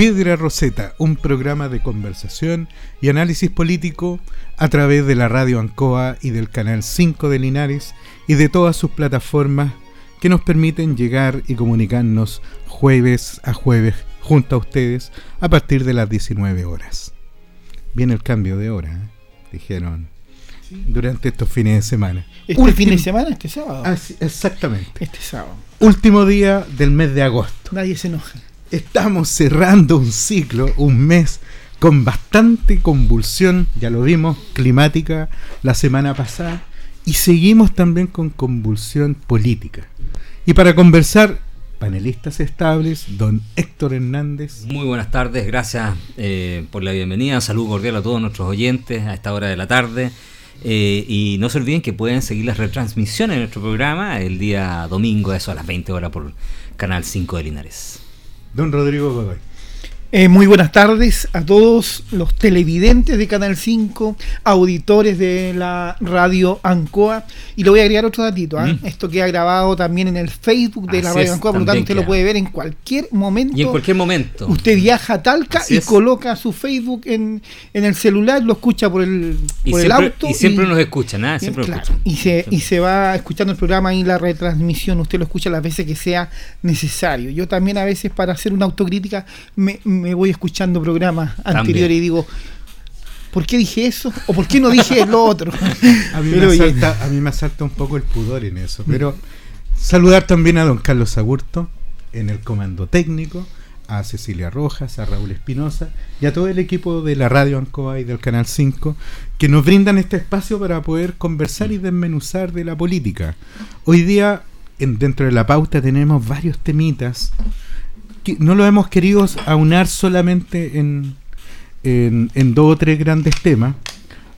Piedra Roseta, un programa de conversación y análisis político a través de la radio Ancoa y del canal 5 de Linares y de todas sus plataformas que nos permiten llegar y comunicarnos jueves a jueves junto a ustedes a partir de las 19 horas. Viene el cambio de hora, ¿eh? dijeron durante estos fines de semana. ¿Este fin de semana? Este sábado. Ah, exactamente. Este sábado. Último día del mes de agosto. Nadie se enoja estamos cerrando un ciclo, un mes con bastante convulsión, ya lo vimos, climática la semana pasada, y seguimos también con convulsión política. Y para conversar, panelistas estables, don Héctor Hernández. Muy buenas tardes, gracias eh, por la bienvenida, salud cordial a todos nuestros oyentes a esta hora de la tarde. Eh, y no se olviden que pueden seguir las retransmisiones de nuestro programa el día domingo, eso a las 20 horas por Canal 5 de Linares. Don Rodrigo Godoy. Eh, muy buenas tardes a todos los televidentes de Canal 5, auditores de la radio Ancoa. Y le voy a agregar otro datito. ¿ah? Mm. Esto queda grabado también en el Facebook de la radio Ancoa, por lo tanto usted lo puede ver en cualquier momento. Y en cualquier momento. Usted viaja a Talca y coloca su Facebook en, el celular, lo escucha por el, el auto. Y siempre nos escucha, nada, siempre Y se, y se va escuchando el programa y la retransmisión. Usted lo escucha las veces que sea necesario. Yo también a veces para hacer una autocrítica me me voy escuchando programas anteriores y digo, ¿por qué dije eso? ¿O por qué no dije lo otro? a, mí me asalta, a mí me asalta un poco el pudor en eso. Pero saludar también a don Carlos Agurto en el comando técnico, a Cecilia Rojas, a Raúl Espinosa y a todo el equipo de la Radio Ancoa y del Canal 5 que nos brindan este espacio para poder conversar y desmenuzar de la política. Hoy día, en, dentro de la pauta, tenemos varios temitas no lo hemos querido aunar solamente en, en, dos o tres grandes temas,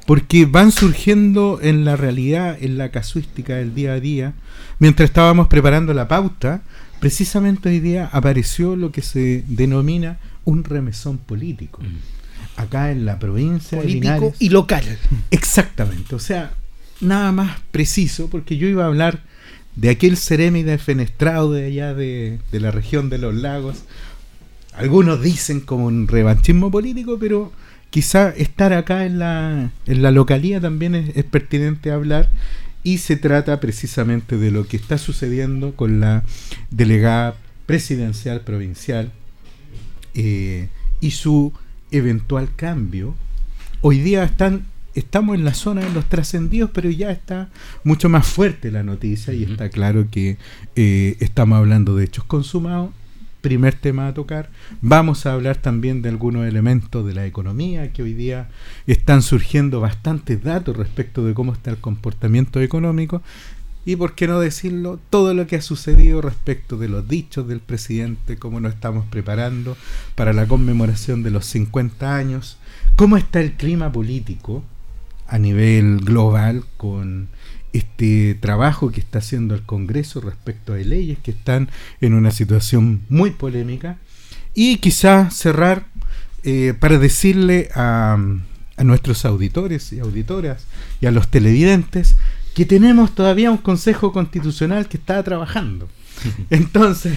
porque van surgiendo en la realidad, en la casuística del día a día. Mientras estábamos preparando la pauta, precisamente hoy día apareció lo que se denomina un remesón político. Mm. Acá en la provincia político y local. Exactamente, o sea, nada más preciso, porque yo iba a hablar de aquel Ceremi defenestrado de allá de, la región de los lagos. Algunos dicen como un revanchismo político, pero quizá estar acá en la, en la localía también es, pertinente hablar y se trata precisamente de lo que está sucediendo con la delegada presidencial provincial eh, y su eventual cambio. Hoy día están estamos en la zona de los trascendidos, pero ya está mucho más fuerte la noticia y está claro que eh, estamos hablando de hechos consumados. Primer tema a tocar. Vamos a hablar también de algunos elementos de la economía que hoy día están surgiendo bastantes datos respecto de cómo está el comportamiento económico y por qué no decirlo, todo lo que ha sucedido respecto de los dichos del presidente, cómo nos estamos preparando para la conmemoración de los 50 años, cómo está el clima político, a nivel global con este trabajo que está haciendo el Congreso respecto a leyes que están en una situación muy polémica y quizá cerrar eh, para decirle a, a nuestros auditores y auditoras y a los televidentes que tenemos todavía un Consejo Constitucional que está trabajando. Entonces,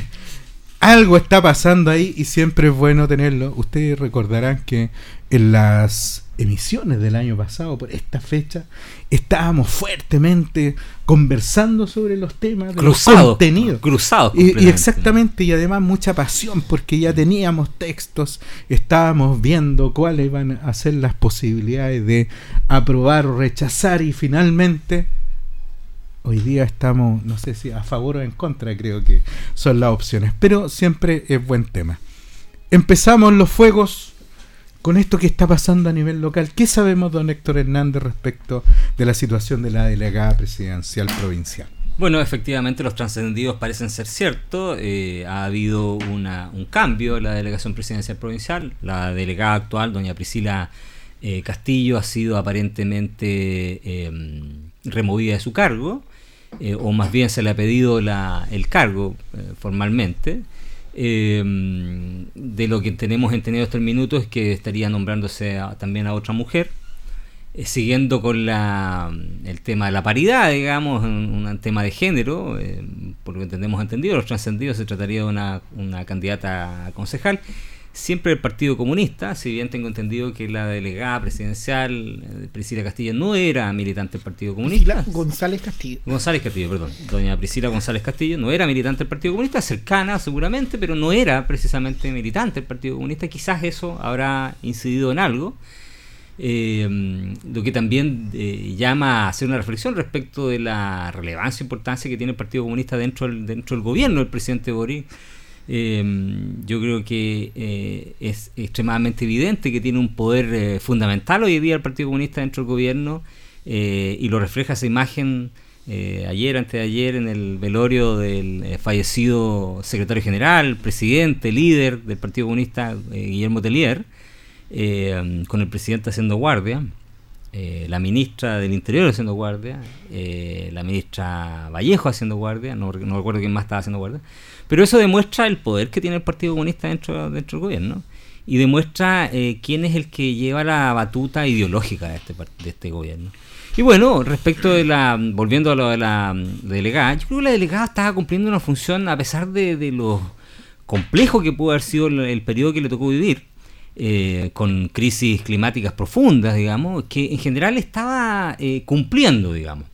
algo está pasando ahí y siempre es bueno tenerlo. Ustedes recordarán que en las emisiones del año pasado, por esta fecha, estábamos fuertemente conversando sobre los temas de los contenidos. Cruzados. Y, y, exactamente, y además mucha pasión, porque ya teníamos textos, estábamos viendo cuáles iban a ser las posibilidades de aprobar o rechazar, y finalmente hoy día estamos, no sé si a favor o en contra, creo que son las opciones, pero siempre es buen tema. Empezamos los fuegos con esto que está pasando a nivel local. ¿Qué sabemos, don Héctor Hernández, respecto de la situación de la delegada presidencial provincial? Bueno, efectivamente los trascendidos parecen ser ciertos. Eh, ha habido un cambio en la delegación presidencial provincial. La delegada actual, doña Priscila eh, Castillo, ha sido aparentemente em, removida de su cargo, eh, o más bien se le ha pedido el cargo formalmente. Em, de lo que tenemos entendido hasta el minuto es que estaría nombrándose también a otra mujer eh, siguiendo con la, el tema de la paridad, digamos, un, tema de género, eh, por lo que entendemos entendido, los trascendidos se trataría de una, una candidata a concejal, siempre el Partido Comunista, si bien tengo entendido que la delegada presidencial, eh, Priscila Castillo, no era militante del Partido Comunista. Priscila González Castillo. González Castillo, perdón. Doña Priscila González Castillo no era militante del Partido Comunista, cercana seguramente, pero no era precisamente militante del Partido Comunista. Quizás eso habrá incidido en algo eh, lo que también eh, llama a hacer una reflexión respecto de la relevancia e importancia que tiene el Partido Comunista dentro del, dentro del gobierno del presidente Boric. Eh, yo creo que eh, es extremadamente evidente que tiene un poder fundamental hoy día el Partido Comunista dentro del gobierno y lo refleja esa imagen ayer, antes de ayer, en el velorio del fallecido secretario general, presidente, líder del Partido Comunista, Guillermo Tellier, eh, con el presidente haciendo guardia, eh, la ministra del Interior haciendo guardia, eh, la ministra Vallejo haciendo guardia, no, recuerdo quién más estaba haciendo guardia, pero eso demuestra el poder que tiene el Partido Comunista dentro, dentro del gobierno y demuestra quién es el que lleva la batuta ideológica de este, de este gobierno. Y bueno, respecto de la, volviendo a lo de la delegada, yo creo que la delegada estaba cumpliendo una función a pesar de, de lo complejo que pudo haber sido el periodo que le tocó vivir eh, con crisis climáticas profundas, digamos, que en general estaba eh, cumpliendo, digamos.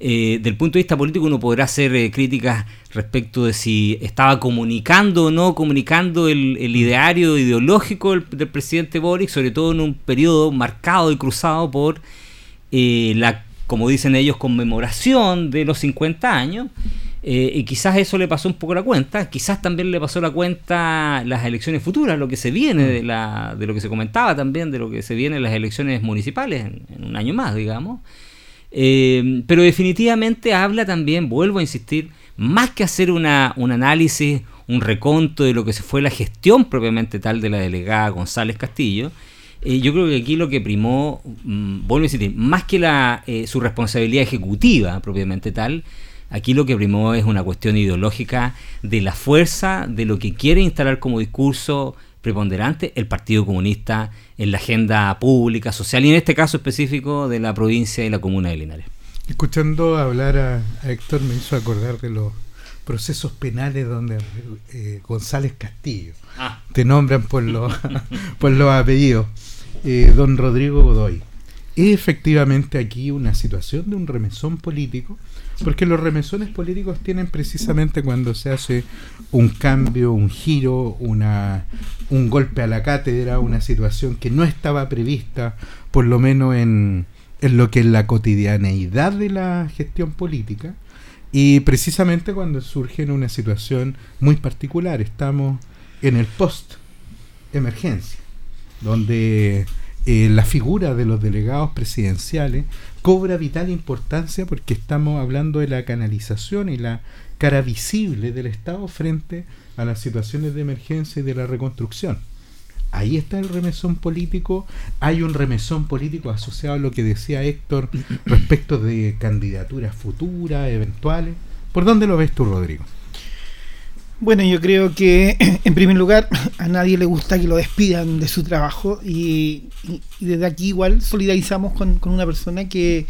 Eh, del punto de vista político uno podrá hacer críticas respecto de si estaba comunicando o no comunicando el, ideario ideológico del, presidente Boric, sobre todo en un periodo marcado y cruzado por la, como dicen ellos, conmemoración de los 50 años. Eh, y quizás eso le pasó un poco la cuenta, quizás también le pasó la cuenta las elecciones futuras, lo que se viene de, la, de lo que se comentaba también, de lo que se viene en las elecciones municipales en, un año más, digamos. Eh, pero definitivamente habla también, vuelvo a insistir, más que hacer una, un análisis, un reconto de lo que se fue la gestión propiamente tal de la delegada González Castillo, eh, yo creo que aquí lo que primó, mm, vuelvo a insistir, más que la, su responsabilidad ejecutiva propiamente tal, Aquí lo que primó es una cuestión ideológica de la fuerza de lo que quiere instalar como discurso preponderante el Partido Comunista en la agenda pública, social y en este caso específico de la provincia y la comuna de Linares. Escuchando hablar a, Héctor me hizo acordar de los procesos penales donde eh, González Castillo ah. te nombran por los, por los apellidos, eh, don Rodrigo Godoy. Es efectivamente aquí una situación de un remesón político porque los remesones políticos tienen precisamente cuando se hace un cambio, un giro, una, un golpe a la cátedra, una situación que no estaba prevista, por lo menos en, en lo que es la cotidianeidad de la gestión política, y precisamente cuando surge en una situación muy particular, estamos en el post-emergencia, donde eh, la figura de los delegados presidenciales cobra vital importancia porque estamos hablando de la canalización y la cara visible del Estado frente a las situaciones de emergencia y de la reconstrucción. Ahí está el remesón político. Hay un remesón político asociado a lo que decía Héctor respecto de candidaturas futuras, eventuales. ¿Por dónde lo ves tú, Rodrigo? Bueno, yo creo que en primer lugar a nadie le gusta que lo despidan de su trabajo y, desde aquí igual solidarizamos con, una persona que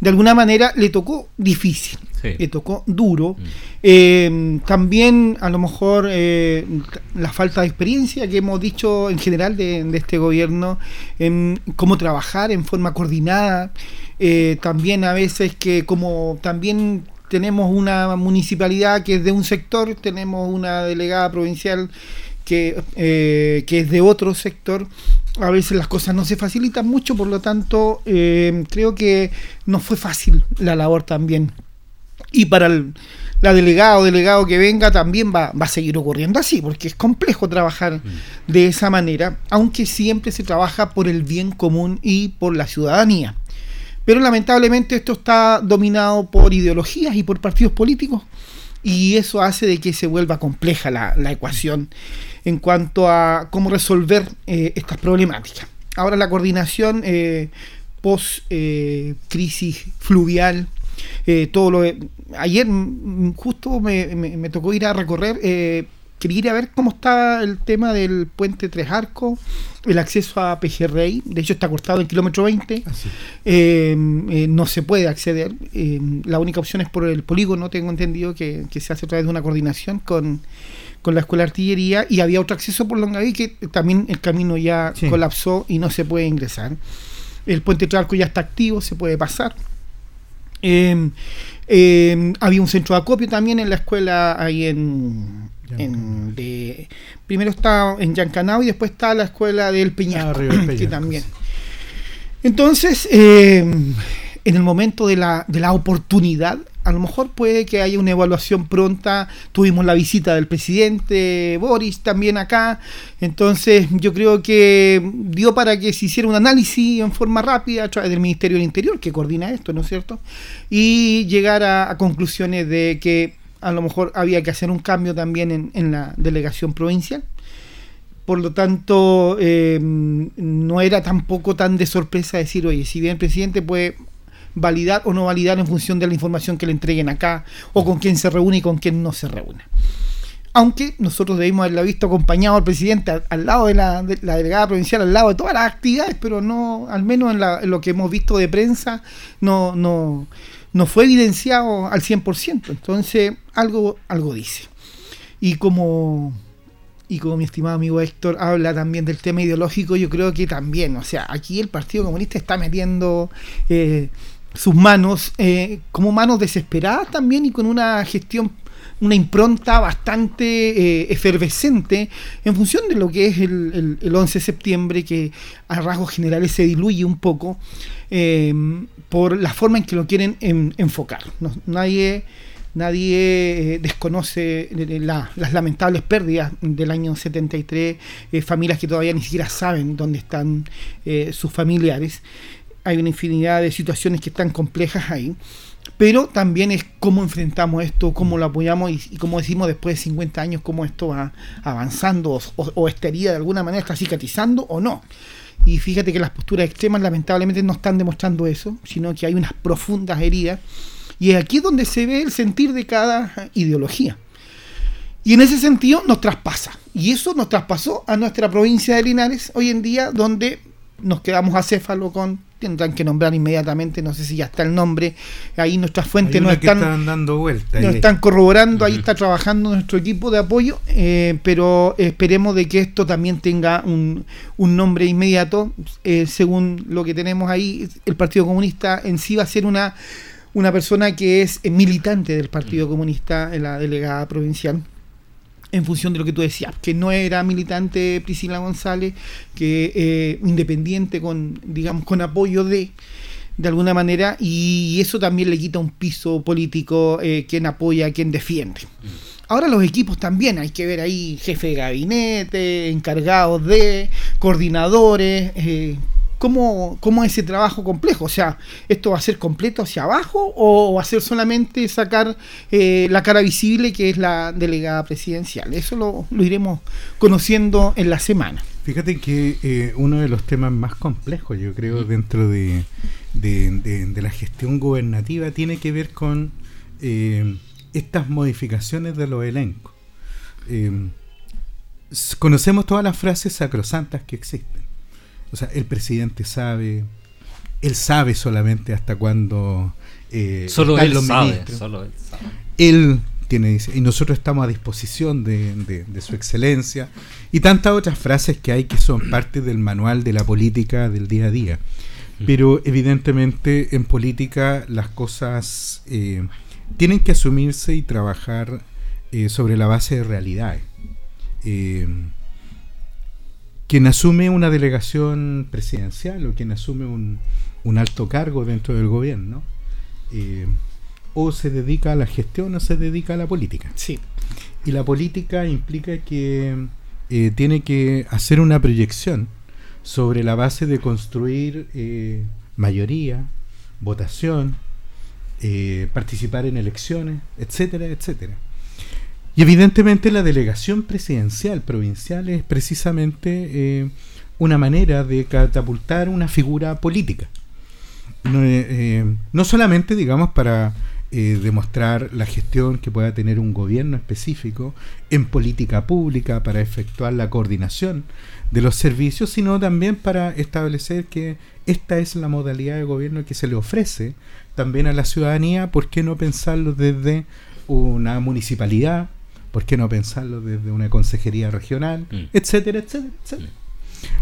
de alguna manera le tocó difícil, le tocó duro. Mm. Eh, también a lo mejor eh, la falta de experiencia que hemos dicho en general de, este gobierno, en cómo trabajar en forma coordinada. Eh, también a veces que como también tenemos una municipalidad que es de un sector, tenemos una delegada provincial que, eh, que es de otro sector. A veces las cosas no se facilitan mucho, por lo tanto, eh, creo que no fue fácil la labor también. Y para el, la delegada o delegado que venga también va, va, a seguir ocurriendo así, porque es complejo trabajar mm. de esa manera, aunque siempre se trabaja por el bien común y por la ciudadanía. Pero lamentablemente esto está dominado por ideologías y por partidos políticos y eso hace de que se vuelva compleja la, ecuación en cuanto a cómo resolver eh, estas problemáticas. Ahora la coordinación eh, post eh, fluvial, lo ayer justo me, tocó ir a recorrer quería ir a ver cómo está el tema del puente Tres Arcos, el acceso a Pejerrey, de hecho está cortado en kilómetro 20, ah, eh, eh, no se puede acceder, eh, la única opción es por el polígono, tengo entendido que, se hace a través de una coordinación con, la Escuela de Artillería. Y había otro acceso por Longaví que también el camino ya colapsó y no se puede ingresar. El puente Tres Arcos ya está activo, se puede pasar. había un centro de acopio también en la escuela ahí en, de, primero está en Yancanao y después está la escuela del Peñasco, ah, que también. Entonces, eh, en el momento de la, de la oportunidad, a lo mejor puede que haya una evaluación pronta. Tuvimos la visita del presidente Boris también acá. Entonces yo creo que dio para que se hiciera un análisis en forma rápida a través del Ministerio del Interior, que coordina esto, ¿no es cierto? Y llegar a conclusiones de que a lo mejor había que hacer un cambio también en, la delegación provincial. Por lo tanto, eh, no era tampoco tan de sorpresa decir, oye, si bien el presidente puede validar o no validar en función de la información que le entreguen acá, o con quién se reúne y con quién no se reúne. Aunque nosotros debimos haberla visto acompañado al presidente al, lado de la, delegada provincial, al lado de todas las actividades, pero no, al menos en, en lo que hemos visto de prensa, no, no, no fue evidenciado al 100%. Entonces, algo, algo dice. Y como, y como mi estimado amigo Héctor habla también del tema ideológico, yo creo que también, o sea, aquí el Partido Comunista está metiendo eh, sus manos eh, como manos desesperadas también y con una gestión una impronta bastante eh, efervescente en función de lo que es el, el, 11 de septiembre, que a rasgos generales se diluye un poco por la forma en que lo quieren enfocar. nadie Nadie eh, desconoce eh, las lamentables pérdidas del año 73, eh, familias que todavía ni siquiera saben dónde están sus familiares. Hay una infinidad de situaciones que están complejas ahí, pero también es cómo enfrentamos esto, cómo lo apoyamos y, cómo decimos después de 50 años cómo esto va avanzando o, esta herida de alguna manera está cicatrizando o no. Y fíjate que las posturas extremas lamentablemente no están demostrando eso, sino que hay unas profundas heridas y es aquí donde se ve el sentir de cada ideología. Y en ese sentido nos traspasa. Y eso nos traspasó a nuestra provincia de Linares hoy en día, donde nos quedamos acéfalo con tendrán que nombrar inmediatamente, no sé si ya está el nombre, ahí nuestras fuentes nos están, dando vuelta, nos están corroborando, ahí está trabajando nuestro equipo de apoyo, eh, pero esperemos de que esto también tenga un, un nombre inmediato, eh, según lo que tenemos ahí, el Partido Comunista en sí va a ser una una persona que es militante del Partido mm. Comunista en la delegada provincial en función de lo que tú decías, que no era militante Priscila González, que eh, independiente con, digamos, con apoyo de, de alguna manera, y eso también le quita un piso político eh, quien apoya, quien defiende. Ahora los equipos también, hay que ver ahí jefe de gabinete, encargados de, coordinadores, eh, ¿Cómo, ¿Cómo ese trabajo complejo? O sea, ¿esto va a ser completo hacia abajo o va a ser solamente sacar eh, la cara visible que es la delegada presidencial? Eso lo, iremos conociendo en la semana. Fíjate que eh, uno de los temas más complejos, yo creo, dentro de, la gestión gubernativa tiene que ver con eh, estas modificaciones de los elencos. conocemos todas las frases sacrosantas que existen o sea, el presidente sabe, él sabe solamente hasta cuándo eh, solo él sabe, Solo él sabe. Él tiene, y nosotros estamos a disposición de, su excelencia y tantas otras frases que hay que son parte del manual de la política del día a día. Mm. Pero evidentemente en política las cosas eh, tienen que asumirse y trabajar eh, sobre la base de realidades. Eh, quien asume una delegación presidencial o quien asume un, alto cargo dentro del gobierno, eh, o se dedica a la gestión o se dedica a la política. Sí. Y la política implica que eh, tiene que hacer una proyección sobre la base de construir eh, mayoría, votación, participar en elecciones, etcétera, etcétera. Y evidentemente la delegación presidencial provincial es precisamente eh, una manera de catapultar una figura política. No, eh, no solamente, digamos, para eh, demostrar la gestión que pueda tener un gobierno específico en política pública para efectuar la coordinación de los servicios, sino también para establecer que esta es la modalidad de gobierno que se le ofrece también a la ciudadanía, ¿por qué no pensarlo desde una municipalidad? ¿Por qué no pensarlo desde una consejería regional? Mm. Etcétera, etcétera, etcétera. Mm.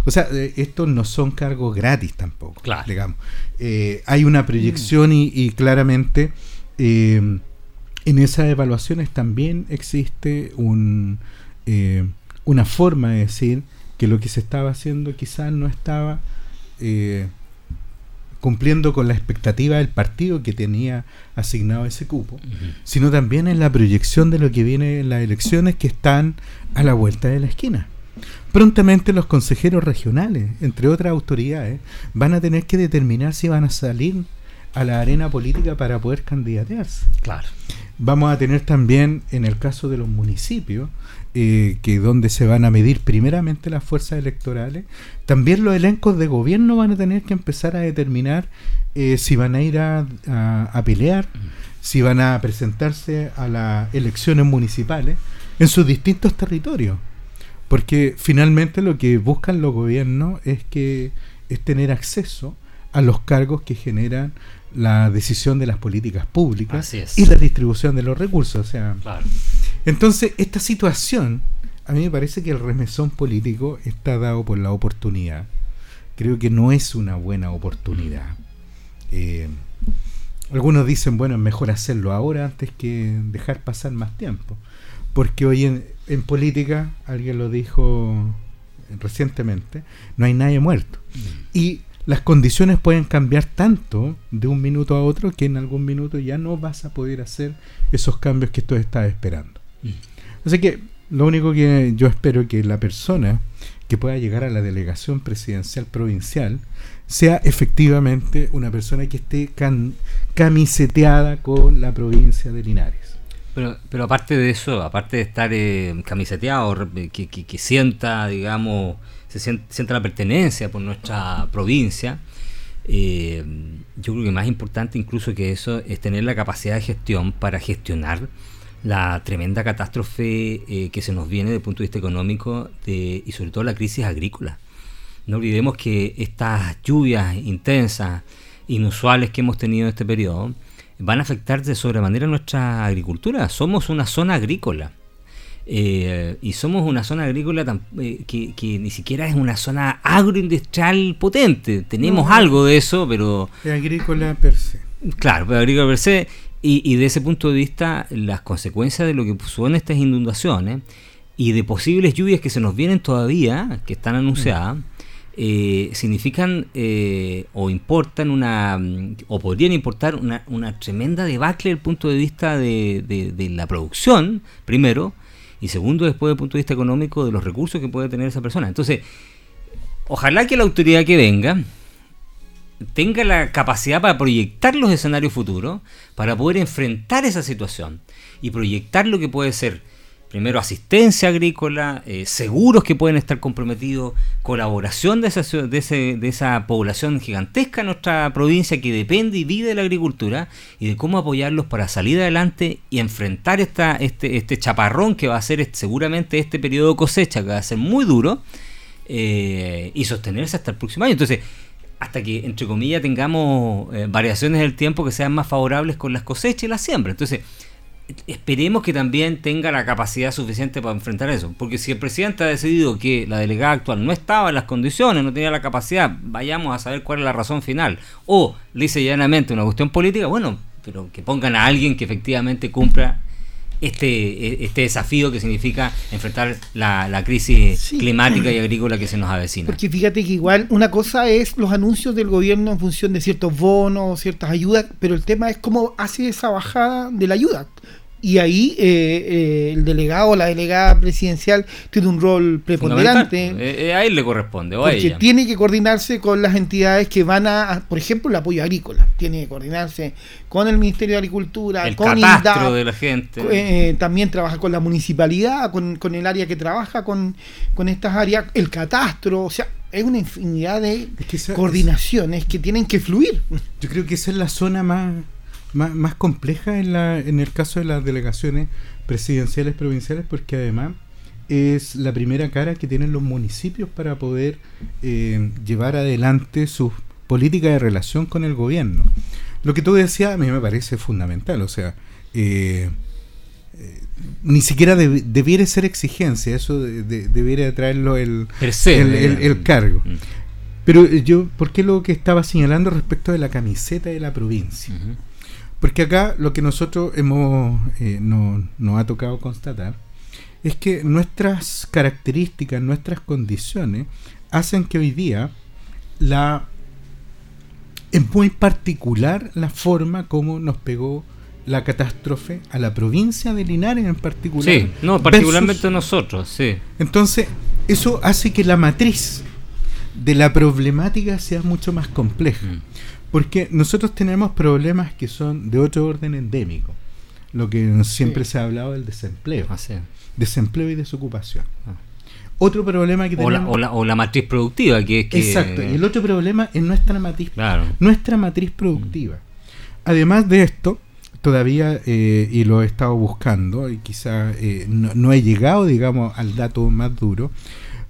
O sea, eh, estos no son cargos gratis tampoco, claro. digamos. Eh, hay una proyección y, y claramente eh, en esas evaluaciones también existe un, eh, una forma de decir que lo que se estaba haciendo quizás no estaba cumpliendo con la expectativa del partido que tenía asignado ese cupo, sino también en la proyección de lo que viene en las elecciones que están a la vuelta de la esquina. Prontamente los consejeros regionales, entre otras autoridades, van a tener que determinar si van a salir a la arena política para poder candidatearse. Claro. Vamos a tener también, en el caso de los municipios, eh, que donde se van a medir primeramente las fuerzas electorales, también los elencos de gobierno van a tener que empezar a determinar eh, si van a ir a, a, pelear, si van a presentarse a las elecciones municipales en sus distintos territorios. Porque finalmente lo que buscan los gobiernos es que es tener acceso a los cargos que generan la decisión de las políticas públicas y la distribución de los recursos. O sea, Entonces, esta situación, a mí me parece que el remesón político está dado por la oportunidad. Creo que no es una buena oportunidad. Eh, algunos dicen, bueno, es mejor hacerlo ahora antes que dejar pasar más tiempo. Porque hoy en, en política, alguien lo dijo recientemente, no hay nadie muerto. Mm. Y las condiciones pueden cambiar tanto de un minuto a otro que en algún minuto ya no vas a poder hacer esos cambios que tú estás esperando. Mm. Así que lo único que yo espero que la persona que pueda llegar a la delegación presidencial provincial sea efectivamente una persona que esté camiseteada con la provincia de Linares. Pero, pero aparte de eso, aparte de estar eh, camiseteado, que, que sienta, digamos, se siente, la pertenencia por nuestra provincia. Eh, yo creo que más importante incluso que eso es tener la capacidad de gestión para gestionar la tremenda catástrofe eh, que se nos viene desde el punto de vista económico de, y sobre todo la crisis agrícola. No olvidemos que estas lluvias intensas, inusuales que hemos tenido en este periodo, van a afectar de sobremanera nuestra agricultura. Somos una zona agrícola. Eh, y somos una zona agrícola eh, que, ni siquiera es una zona agroindustrial potente. Tenemos algo de eso, pero... agrícola per se. Claro, pero agrícola per se. Y, y, de ese punto de vista, las consecuencias de lo que son estas inundaciones y de posibles lluvias que se nos vienen todavía, que están anunciadas, eh, significan o importan una, o podrían importar una, una tremenda debacle desde el punto de vista de, de la producción, primero, y segundo, después desde el punto de vista económico, de los recursos que puede tener esa persona. Entonces, ojalá que la autoridad que venga tenga la capacidad para proyectar los escenarios futuros, para poder enfrentar esa situación y proyectar lo que puede ser primero asistencia agrícola, eh, seguros que pueden estar comprometidos, colaboración de esa, de, esa población gigantesca en nuestra provincia que depende y vive de la agricultura y de cómo apoyarlos para salir adelante y enfrentar esta, este, este chaparrón que va a ser seguramente este periodo de cosecha, que va a ser muy duro, eh, y sostenerse hasta el próximo año. Entonces, hasta que, entre comillas, tengamos eh, variaciones del tiempo que sean más favorables con las cosechas y la siembra. Entonces, esperemos que también tenga la capacidad suficiente para enfrentar eso. Porque si el presidente ha decidido que la delegada actual no estaba en las condiciones, no tenía la capacidad, vayamos a saber cuál es la razón final. O dice llanamente una cuestión política, bueno, pero que pongan a alguien que efectivamente cumpla este, este desafío que significa enfrentar la, crisis climática y agrícola que se nos avecina. Porque fíjate que igual una cosa es los anuncios del gobierno en función de ciertos bonos, ciertas ayudas, pero el tema es cómo hace esa bajada de la ayuda y ahí eh, eh, el delegado o la delegada presidencial tiene un rol preponderante. Eh, a él le corresponde, o porque tiene que coordinarse con las entidades que van a, por ejemplo, el apoyo agrícola. Tiene que coordinarse con el Ministerio de Agricultura, el con catastro de la gente. también trabaja con la municipalidad, con, con el área que trabaja con, con estas áreas, el catastro, o sea, es una infinidad de coordinaciones que tienen que fluir. Yo creo que esa es la zona más más, compleja en, la, en el caso de las delegaciones presidenciales provinciales porque además es la primera cara que tienen los municipios para poder eh, llevar adelante sus políticas de relación con el gobierno. Lo que tú decías a mí me parece fundamental, o sea, eh, eh, ni siquiera debiera ser exigencia, eso debiera traerlo el, el, cargo. Mm. Pero yo, ¿por qué lo que estaba señalando respecto de la camiseta de la provincia? Porque acá lo que nosotros hemos eh, nos ha tocado constatar es que nuestras características, nuestras condiciones hacen que hoy día la es muy particular la forma como nos pegó la catástrofe a la provincia de Linares en particular. Sí, no, particularmente nosotros, sí. Entonces, eso hace que la matriz de la problemática sea mucho más compleja. Mm. Porque nosotros tenemos problemas que son de otro orden endémico. Lo que siempre se ha hablado del desempleo. Ah, desempleo y desocupación. Ah. Otro problema que tenemos. O la, matriz productiva, que es que. Exacto. Y el otro problema es nuestra matriz, nuestra matriz productiva. Además de esto, todavía, eh, y lo he estado buscando, y quizá eh, no, he llegado, digamos, al dato más duro,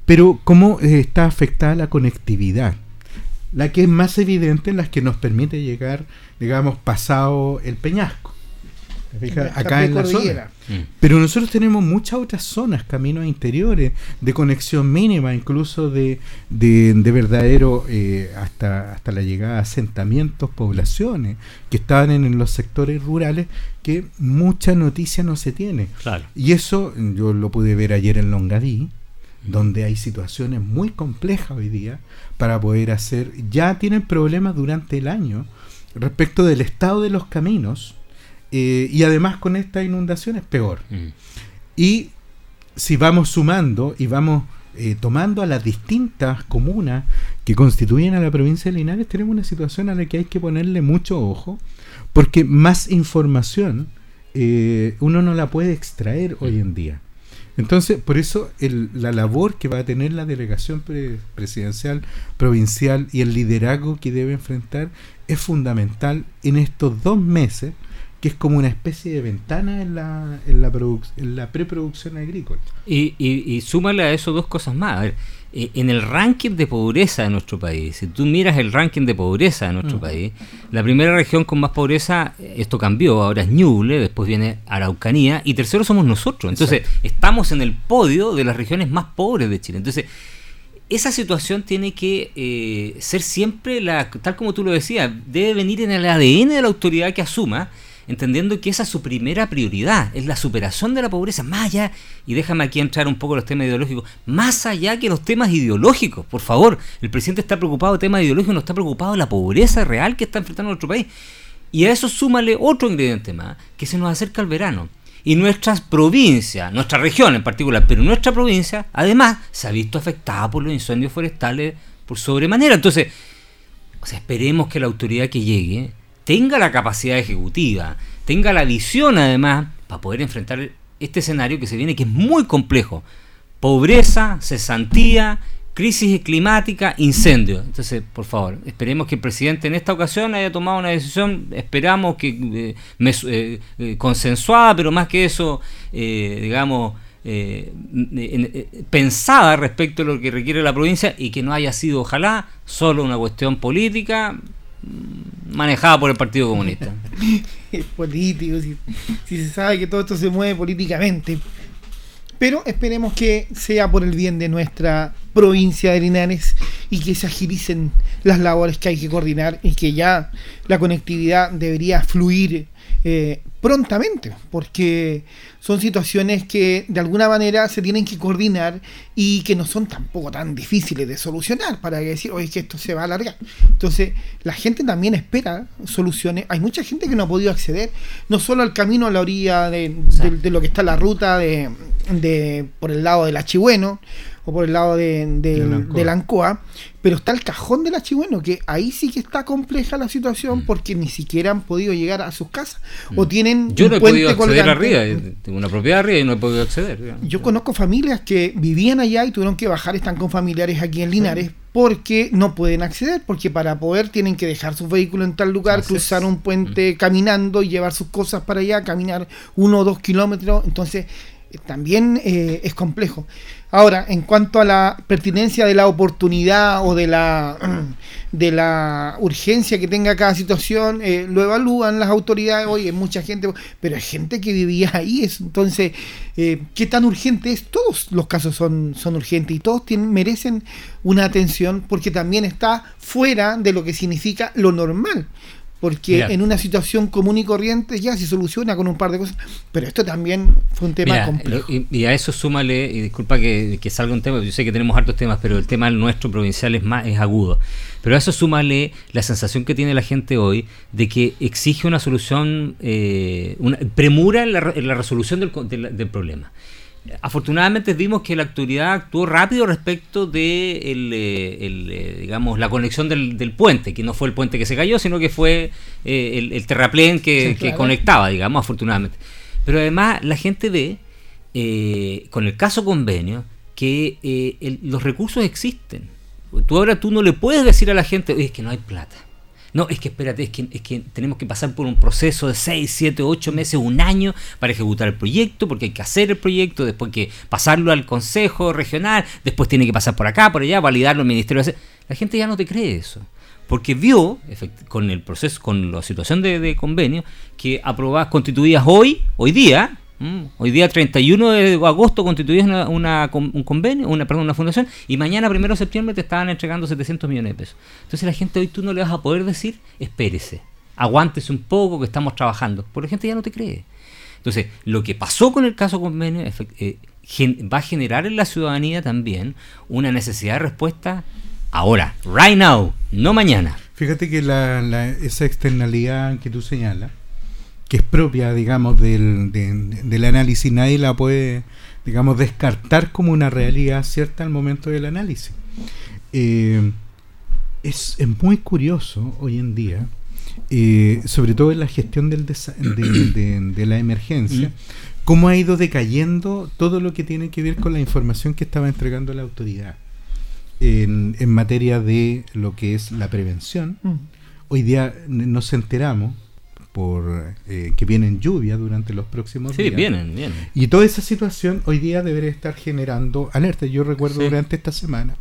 pero cómo eh, está afectada la conectividad la que es más evidente, la que nos permite llegar, digamos, pasado el peñasco. Acá en la zona. Mm. Pero nosotros tenemos muchas otras zonas, caminos interiores, de conexión mínima, incluso de, de, verdadero, eh, hasta, hasta la llegada a asentamientos, poblaciones, que estaban en, los sectores rurales, que mucha noticia no se tiene. Y eso yo lo pude ver ayer en Longaví, donde hay situaciones muy complejas hoy día para poder hacer, ya tienen problemas durante el año respecto del estado de los caminos eh, y además con esta inundación es peor. Mm. Y si vamos sumando y vamos eh, tomando a las distintas comunas que constituyen a la provincia de Linares, tenemos una situación a la que hay que ponerle mucho ojo, porque más información eh, uno no la puede extraer hoy en día. Entonces, por eso la labor que va a tener la delegación presidencial provincial y el liderazgo que debe enfrentar es fundamental en estos dos meses, que es como una especie de ventana en la, en la, en la preproducción agrícola. Y, y, y súmale a eso dos cosas más. A ver, eh, en el ranking de pobreza de nuestro país, si tú miras el ranking de pobreza de nuestro mm. país, la primera región con más pobreza, eh, esto cambió, ahora es Ñuble, después viene Araucanía y tercero somos nosotros. Entonces, estamos en el podio de las regiones más pobres de Chile. Entonces, esa situación tiene que eh, ser siempre, la, tal como tú lo decías, debe venir en el ADN de la autoridad que asuma entendiendo que esa es su primera prioridad, es la superación de la pobreza, más allá, y déjame aquí entrar un poco los temas ideológicos, más allá que los temas ideológicos, por favor, el presidente está preocupado de temas ideológicos, no está preocupado de la pobreza real que está enfrentando nuestro país. Y a eso súmale otro ingrediente más, que se nos acerca el verano. Y nuestras provincias, nuestra región en particular, pero nuestra provincia, además, se ha visto afectada por los incendios forestales por sobremanera. Entonces, o sea, esperemos que la autoridad que llegue tenga la capacidad ejecutiva, tenga la visión además para poder enfrentar este escenario que se viene, que es muy complejo. Pobreza, cesantía, crisis climática, incendio. Entonces, por favor, esperemos que el presidente en esta ocasión haya tomado una decisión, esperamos que eh, eh, consensuada, pero más que eso, eh, digamos, pensada respecto a lo que requiere la provincia y que no haya sido, ojalá, solo una cuestión política, manejada por el Partido Comunista. es político, si, se sabe que todo esto se mueve políticamente. Pero esperemos que sea por el bien de nuestra provincia de Linares y que se agilicen las labores que hay que coordinar y que ya la conectividad debería fluir eh, prontamente, porque son situaciones que de alguna manera se tienen que coordinar y que no son tampoco tan difíciles de solucionar para decir, oye, que esto se va a alargar. Entonces, la gente también espera soluciones. Hay mucha gente que no ha podido acceder, no solo al camino a la orilla de, lo que está la ruta de, de por el lado del Achigüeno, o por el lado de, de, la Ancoa, pero está el cajón del Achigüeno, que ahí sí que está compleja la situación mm. porque ni siquiera han podido llegar a sus casas o mm. Tienen yo no he podido acceder arriba, tengo una propiedad arriba y no he podido acceder. Yo conozco familias que vivían allá y tuvieron que bajar, están con familiares aquí en Linares. Porque no pueden acceder, porque para poder tienen que dejar su vehículo en tal lugar, cruzar un puente mm. caminando y llevar sus cosas para allá, caminar uno o dos kilómetros. Entonces, eh, también eh, es complejo. Ahora, en cuanto a la pertinencia de la oportunidad o de la de la urgencia que tenga cada situación, eh, lo evalúan las autoridades, oye, mucha gente, pero hay gente que vivía ahí, es, entonces, eh, ¿qué tan urgente es? Todos los casos son, son urgentes y todos tienen, merecen una atención porque también está fuera de lo que significa lo normal porque en una situación común y corriente ya se soluciona con un par de cosas, pero esto también fue un tema complejo. Y, a eso súmale, y disculpa que, salga un tema, yo sé que tenemos hartos temas, pero el tema nuestro provincial es más es agudo. Pero a eso súmale la sensación que tiene la gente hoy de que exige una solución, eh, una premura en la, resolución del, del problema afortunadamente vimos que la autoridad actuó rápido respecto de el, eh, eh, digamos la conexión del, puente, que no fue el puente que se cayó, sino que fue eh, el, terraplén que, conectaba, digamos, afortunadamente. Pero además la gente ve, con el caso convenio, que los recursos existen. Tú ahora tú no le puedes decir a la gente, es que no hay plata. No, es que espérate, es que, es que tenemos que pasar por un proceso de 6, 7, 8 meses, un año para ejecutar el proyecto, porque hay que hacer el proyecto, después hay que pasarlo al Consejo Regional, después tiene que pasar por acá, por allá, validarlo el Ministerio de La gente ya no te cree eso. Porque vio, con el proceso, con la situación de, de convenio, que aprobadas constituidas hoy, hoy día, Mm. Hoy día 31 de agosto constituyes una, un convenio, una, perdón, una fundación, y mañana, primero de septiembre, te estaban entregando 700 millones de pesos. Entonces la gente hoy tú no le vas a poder decir, espérese, aguántese un poco que estamos trabajando, porque la gente ya no te cree. Entonces, lo que pasó con el caso convenio eh, va a generar en la ciudadanía también una necesidad de respuesta ahora, right now, no mañana. Fíjate que esa externalidad que tú señalas, que es propia, digamos, del, del análisis, nadie la puede, digamos, descartar como una realidad cierta al momento del análisis. Eh, es, muy curioso hoy en día, eh, sobre todo en la gestión del de, la emergencia, cómo ha ido decayendo todo lo que tiene que ver con la información que estaba entregando la autoridad en, en materia de lo que es la prevención. Hoy día nos enteramos por eh, que vienen lluvias durante los próximos días. Sí, vienen, vienen. Y toda esa situación hoy día debería estar generando alerta. Yo recuerdo durante esta semana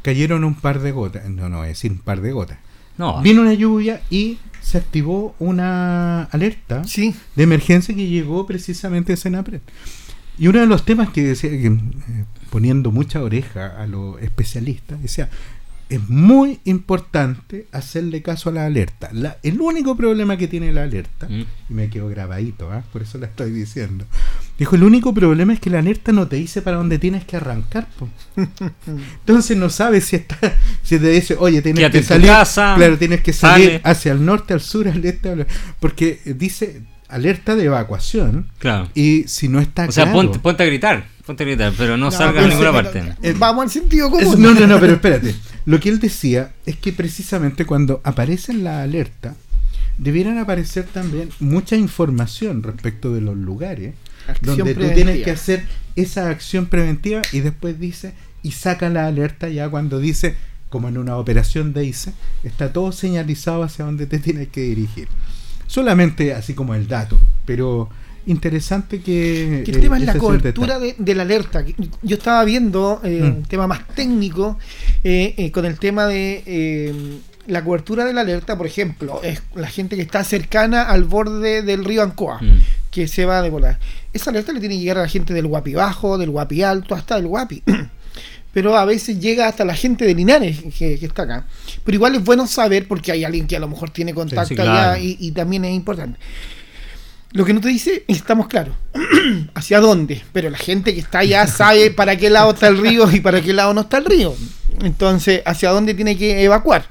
cayeron un par de gotas, no, no, es decir, un par de gotas. No. Vino una lluvia y se activó una alerta sí. de emergencia que llegó precisamente a Senapred. Y uno de los temas que decía, que, eh, poniendo mucha oreja a los especialistas, decía, es muy importante hacerle caso a la alerta. el único problema que tiene la alerta, mm. y me quedo grabadito, ¿ah? por eso la estoy diciendo, dijo, el único problema es que la alerta no te dice para dónde tienes que arrancar. Entonces no sabes si está, si te dice, oye, tienes que salir, claro, tienes que salir hacia el norte, al sur, al este, porque dice alerta de evacuación. Claro. Y si no está O sea, ponte, a gritar, ponte a gritar, pero no, salgas a ninguna parte. vamos al sentido común. no, no, no, pero espérate. Lo que él decía es que precisamente cuando aparece la alerta, debieran aparecer también mucha información respecto de los lugares donde tú tienes que hacer esa acción preventiva y después dice y saca la alerta ya cuando dice como en una operación de ICE, está todo señalizado hacia donde te tienes que dirigir. Solamente así como el dato, pero interesante que... el tema es la cobertura de, la alerta. Yo estaba viendo eh, mm. un tema más técnico eh, eh, con el tema de la cobertura de la alerta, por ejemplo, es la gente que está cercana al borde del río Ancoa, mm. que se va a devorar. Esa alerta le tiene que llegar a la gente del Guapi Bajo, del Guapi Alto, hasta del Guapi. pero a veces llega hasta la gente de Linares que, está acá. Pero igual es bueno saber porque hay alguien que a lo mejor tiene contacto allá y, también es importante. Lo que no te dice, estamos claros, hacia dónde, pero la gente que está allá sabe para qué lado está el río y para qué lado no está el río. Entonces, hacia dónde tiene que evacuar.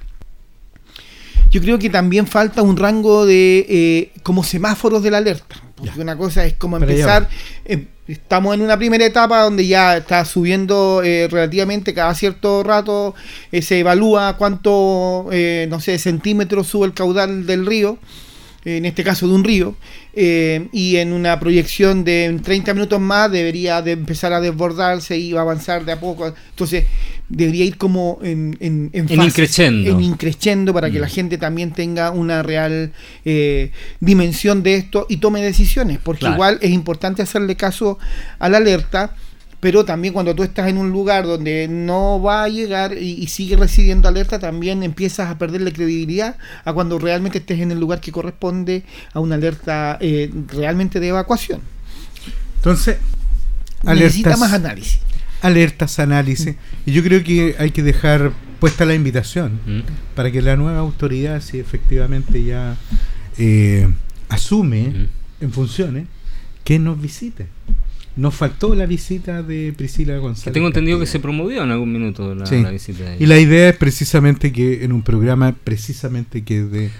Yo creo que también falta un rango de eh, como semáforos de la alerta. Porque una cosa es como empezar, eh, estamos en una primera etapa donde ya está subiendo eh, relativamente cada cierto rato, se evalúa cuánto, no sé, centímetros sube el caudal del río en este caso de un río, eh, y en una proyección de 30 minutos más debería de empezar a desbordarse y va a avanzar de a poco. Entonces, debería ir como en, en, en, en increciendo. para que la mm. gente también tenga una real eh, dimensión de esto y tome decisiones, porque igual es importante hacerle caso a la alerta pero también cuando tú estás en un lugar donde no va a llegar y, sigue recibiendo alerta, también empiezas a perderle credibilidad a cuando realmente estés en el lugar que corresponde a una alerta eh, realmente de evacuación. Entonces, necesita más análisis. Alertas, análisis. Y yo creo que hay que dejar puesta la invitación mm. para que la nueva autoridad, si efectivamente ya eh, asume mm. en funciones, que nos visite nos faltó la visita de Priscila González. tengo entendido que se promovió en algún minuto la, visita de ella. Y la idea es precisamente que en un programa precisamente que de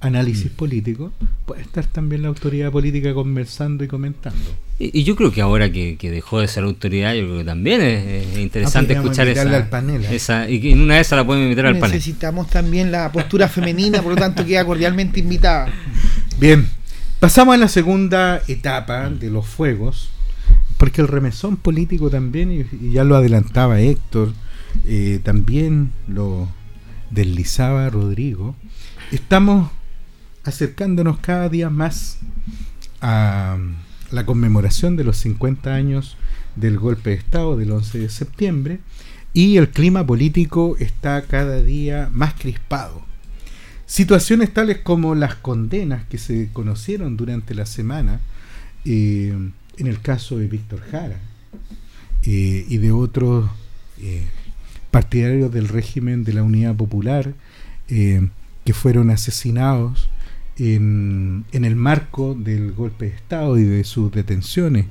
análisis mm. político puede estar también la autoridad política conversando y comentando. Y, yo creo que ahora que, dejó de ser autoridad, yo creo que también es, interesante ah, escuchar esa, al panel, ¿eh? esa, Y en una de esas la podemos invitar al panel. Necesitamos también la postura femenina, por lo tanto queda cordialmente invitada. Bien, pasamos a la segunda etapa de los fuegos porque el remesón político también, y, ya lo adelantaba Héctor, eh, también lo deslizaba Rodrigo, estamos acercándonos cada día más a la conmemoración de los 50 años del golpe de Estado del 11 de septiembre y el clima político está cada día más crispado. Situaciones tales como las condenas que se conocieron durante la semana eh, en el caso de Víctor Jara eh, y de otros eh, partidarios del régimen de la Unidad Popular eh, que fueron asesinados en, en, el marco del golpe de Estado y de sus detenciones.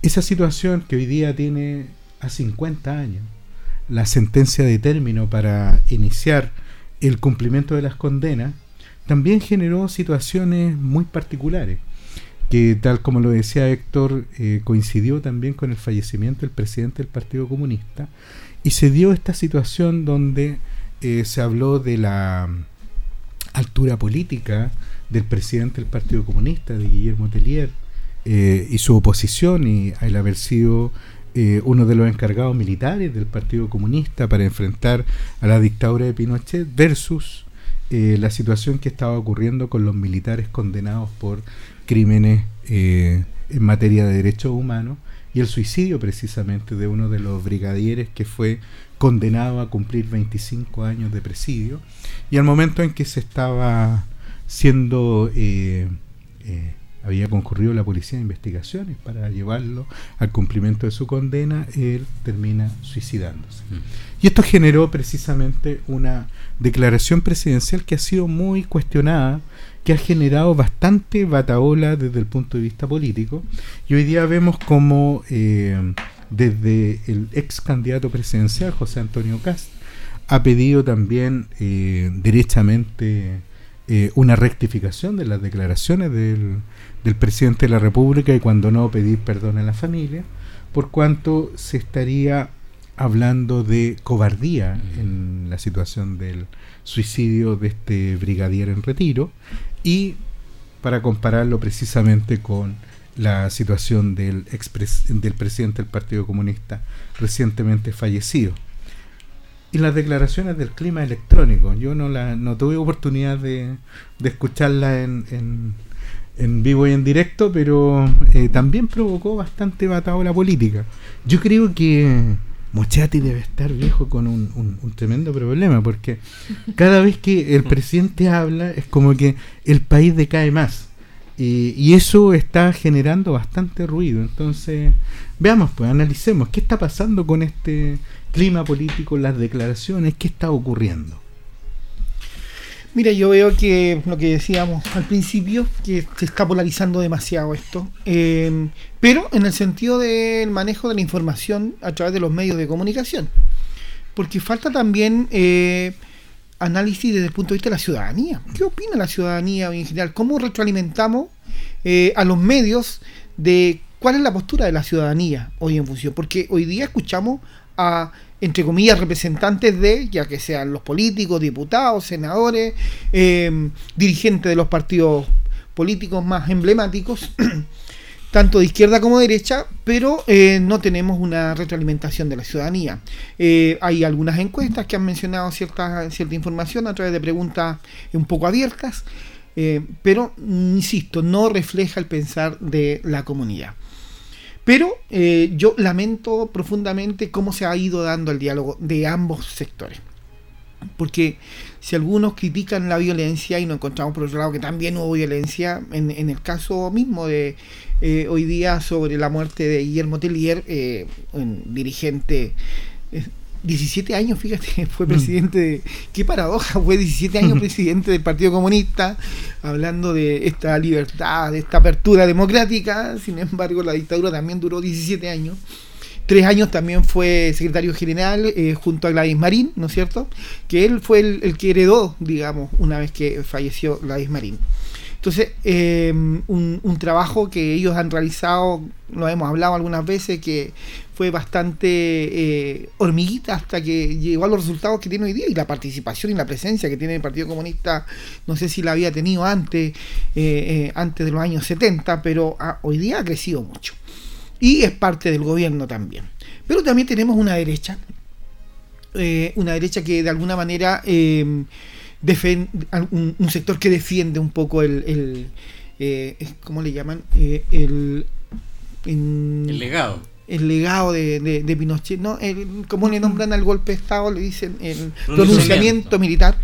Esa situación que hoy día tiene a 50 años, la sentencia de término para iniciar el cumplimiento de las condenas, también generó situaciones muy particulares que tal como lo decía Héctor, eh, coincidió también con el fallecimiento del presidente del Partido Comunista y se dio esta situación donde eh, se habló de la mm, altura política del presidente del Partido Comunista, de Guillermo Tellier, eh, y su oposición y el haber sido uno de los encargados militares del Partido Comunista para enfrentar a la dictadura de Pinochet versus la situación que estaba ocurriendo con los militares condenados por crímenes eh, en materia de derechos humanos y el suicidio precisamente de uno de los brigadieres que fue condenado a cumplir 25 años de presidio y al momento en que se estaba siendo eh, eh, había concurrido la policía de investigaciones para llevarlo al cumplimiento de su condena, él termina suicidándose. Mm. Y esto generó precisamente una declaración presidencial que ha sido muy cuestionada que ha generado bastante bataola desde el punto de vista político. Y hoy día vemos como eh, desde el ex candidato presidencial, José Antonio Cast, ha pedido también eh, derechamente eh, una rectificación de las declaraciones del, del presidente de la República y cuando no pedir perdón a la familia, por cuanto se estaría hablando de cobardía en la situación del suicidio de este brigadier en retiro y para compararlo precisamente con la situación del, del presidente del Partido Comunista recientemente fallecido. Y las declaraciones del clima electrónico, yo no, la, no tuve oportunidad de, de escucharla en, en, vivo y en directo, pero eh, también provocó bastante la política. Yo creo que Mochati debe estar viejo con un, un, tremendo problema, porque cada vez que el presidente habla es como que el país decae más. y eso está generando bastante ruido. Entonces, veamos, pues analicemos qué está pasando con este clima político, las declaraciones, qué está ocurriendo. Mira, yo veo que lo que decíamos al principio, que se está polarizando demasiado esto, eh, pero en el sentido del manejo de la información a través de los medios de comunicación, porque falta también eh, análisis desde el punto de vista de la ciudadanía. ¿Qué opina la ciudadanía en general? ¿Cómo retroalimentamos eh, a los medios de cuál es la postura de la ciudadanía hoy en función? Porque hoy día escuchamos a entre comillas, representantes de, ya que sean los políticos, diputados, senadores, eh, dirigentes de los partidos políticos más emblemáticos, tanto de izquierda como de derecha, pero eh, no tenemos una retroalimentación de la ciudadanía. Eh, hay algunas encuestas que han mencionado cierta, cierta información a través de preguntas un poco abiertas, pero, insisto, no refleja el pensar de la comunidad. Pero eh, yo lamento profundamente cómo se ha ido dando el diálogo de ambos sectores. Porque si algunos critican la violencia y nos encontramos por otro lado que también hubo violencia, en, el caso mismo de eh, hoy día sobre la muerte de Guillermo Tellier, eh, un dirigente 17 años, fíjate, fue mm. presidente de... Qué paradoja, fue 17 años presidente del Partido Comunista, hablando de esta libertad, de esta apertura democrática, sin embargo la dictadura también duró 17 años. Tres años también fue secretario general eh, junto a Gladys Marín, ¿no es cierto? Que él fue el, el que heredó, digamos, una vez que falleció Gladys Marín. Entonces, eh, un, trabajo que ellos han realizado, lo hemos hablado algunas veces, que fue bastante eh, hormiguita hasta que llegó a los resultados que tiene hoy día y la participación y la presencia que tiene el Partido Comunista, no sé si la había tenido antes, eh, antes de los años 70, pero hoy día ha crecido mucho. Y es parte del gobierno también. Pero también tenemos una derecha, una derecha que de alguna manera un, un, sector que defiende un poco el, el eh, ¿cómo le llaman? Eh, el, el legado. El legado de, de, Pinochet, ¿no? El, ¿Cómo le nombran al golpe de Estado? Le dicen el pronunciamiento militar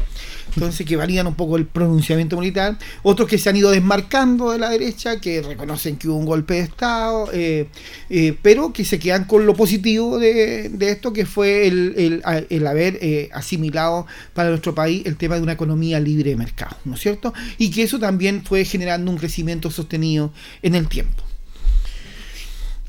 entonces que valían un poco el pronunciamiento militar, otros que se han ido desmarcando de la derecha, que reconocen que hubo un golpe de Estado, eh, eh, pero que se quedan con lo positivo de, esto, que fue el, haber eh, asimilado para nuestro país el tema de una economía libre de mercado, ¿no es cierto? Y que eso también fue generando un crecimiento sostenido en el tiempo.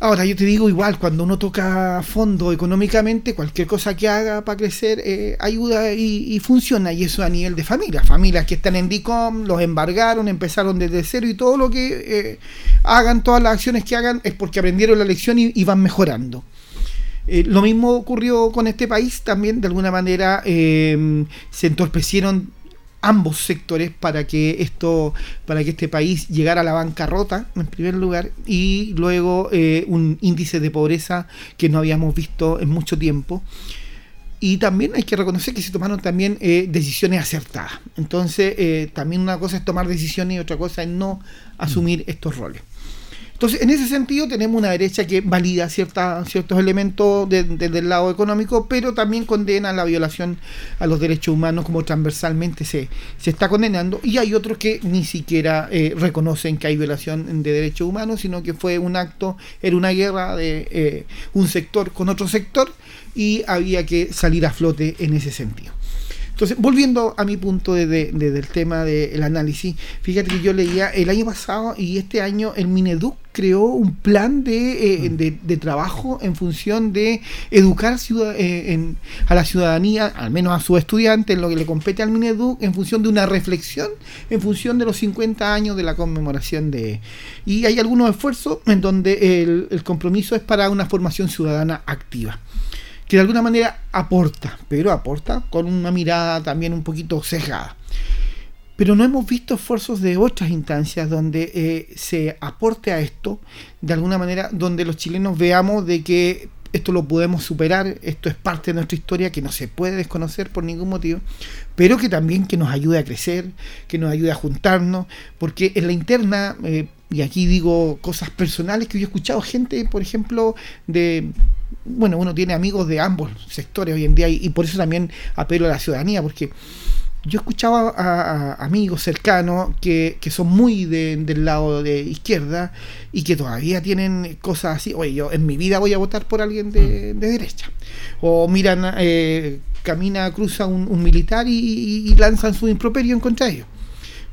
Ahora, yo te digo igual, cuando uno toca fondo económicamente, cualquier cosa que haga para crecer eh, ayuda y, funciona, y eso a nivel de familia. Familias que están en DICOM, los embargaron, empezaron desde cero y todo lo que eh, hagan, todas las acciones que hagan, es porque aprendieron la lección y, van mejorando. Eh, lo mismo ocurrió con este país, también de alguna manera se entorpecieron ambos sectores para que esto, para que este país llegara a la bancarrota, en primer lugar, y luego eh, un índice de pobreza que no habíamos visto en mucho tiempo. Y también hay que reconocer que se tomaron también eh, decisiones acertadas. Entonces, eh, también una cosa es tomar decisiones y otra cosa es no asumir estos roles. Entonces, en ese sentido, tenemos una derecha que valida ciertos elementos desde el lado económico, pero también condena la violación a los derechos humanos como transversalmente se, se está condenando, y hay otros que ni siquiera eh, reconocen que hay violación de derechos humanos, sino que fue un acto, era una guerra de eh, un sector con otro sector, y había que salir a flote en ese sentido. Entonces, volviendo a mi punto de, del tema del análisis, fíjate que yo leía el año pasado y este año el Mineduc creó un plan de, eh, trabajo en función de educar eh, a la ciudadanía, al menos a sus estudiantes, en lo que le compete al Mineduc, en función de una reflexión, en función de los 50 años de la conmemoración de... Y hay algunos esfuerzos en donde el, el compromiso es para una formación ciudadana activa que de alguna manera aporta, pero aporta con una mirada también un poquito sesgada. Pero no hemos visto esfuerzos de otras instancias donde eh, se aporte a esto, de alguna manera, donde los chilenos veamos de que esto lo podemos superar, esto es parte de nuestra historia que no se puede desconocer por ningún motivo, pero que también que nos ayude a crecer, que nos ayude a juntarnos, porque en la interna, eh, y aquí digo cosas personales que yo he escuchado gente, por ejemplo, de bueno, uno tiene amigos de ambos sectores hoy en día y, por eso también apelo a la ciudadanía, porque yo escuchaba a, a amigos cercanos que, que son muy de- del lado de izquierda y que todavía tienen cosas así. Oye, yo en mi vida voy a votar por alguien de, de derecha. O miran, eh, camina, cruza un, un militar y, y- y lanzan su improperio en contra de ellos.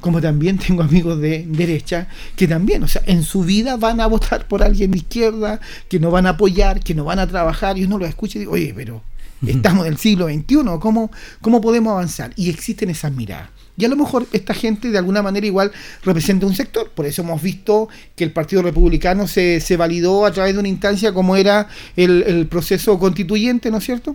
Como también tengo amigos de derecha que también, o sea, en su vida van a votar por alguien de izquierda, que no van a apoyar, que no van a trabajar, y uno lo escucha y dice, oye, pero estamos en el siglo XXI, ¿cómo, ¿cómo podemos avanzar? Y existen esas miradas. Y a lo mejor esta gente de alguna manera igual representa un sector. Por eso hemos visto que el Partido Republicano se, se validó a través de una instancia como era el, el proceso constituyente, ¿no es cierto?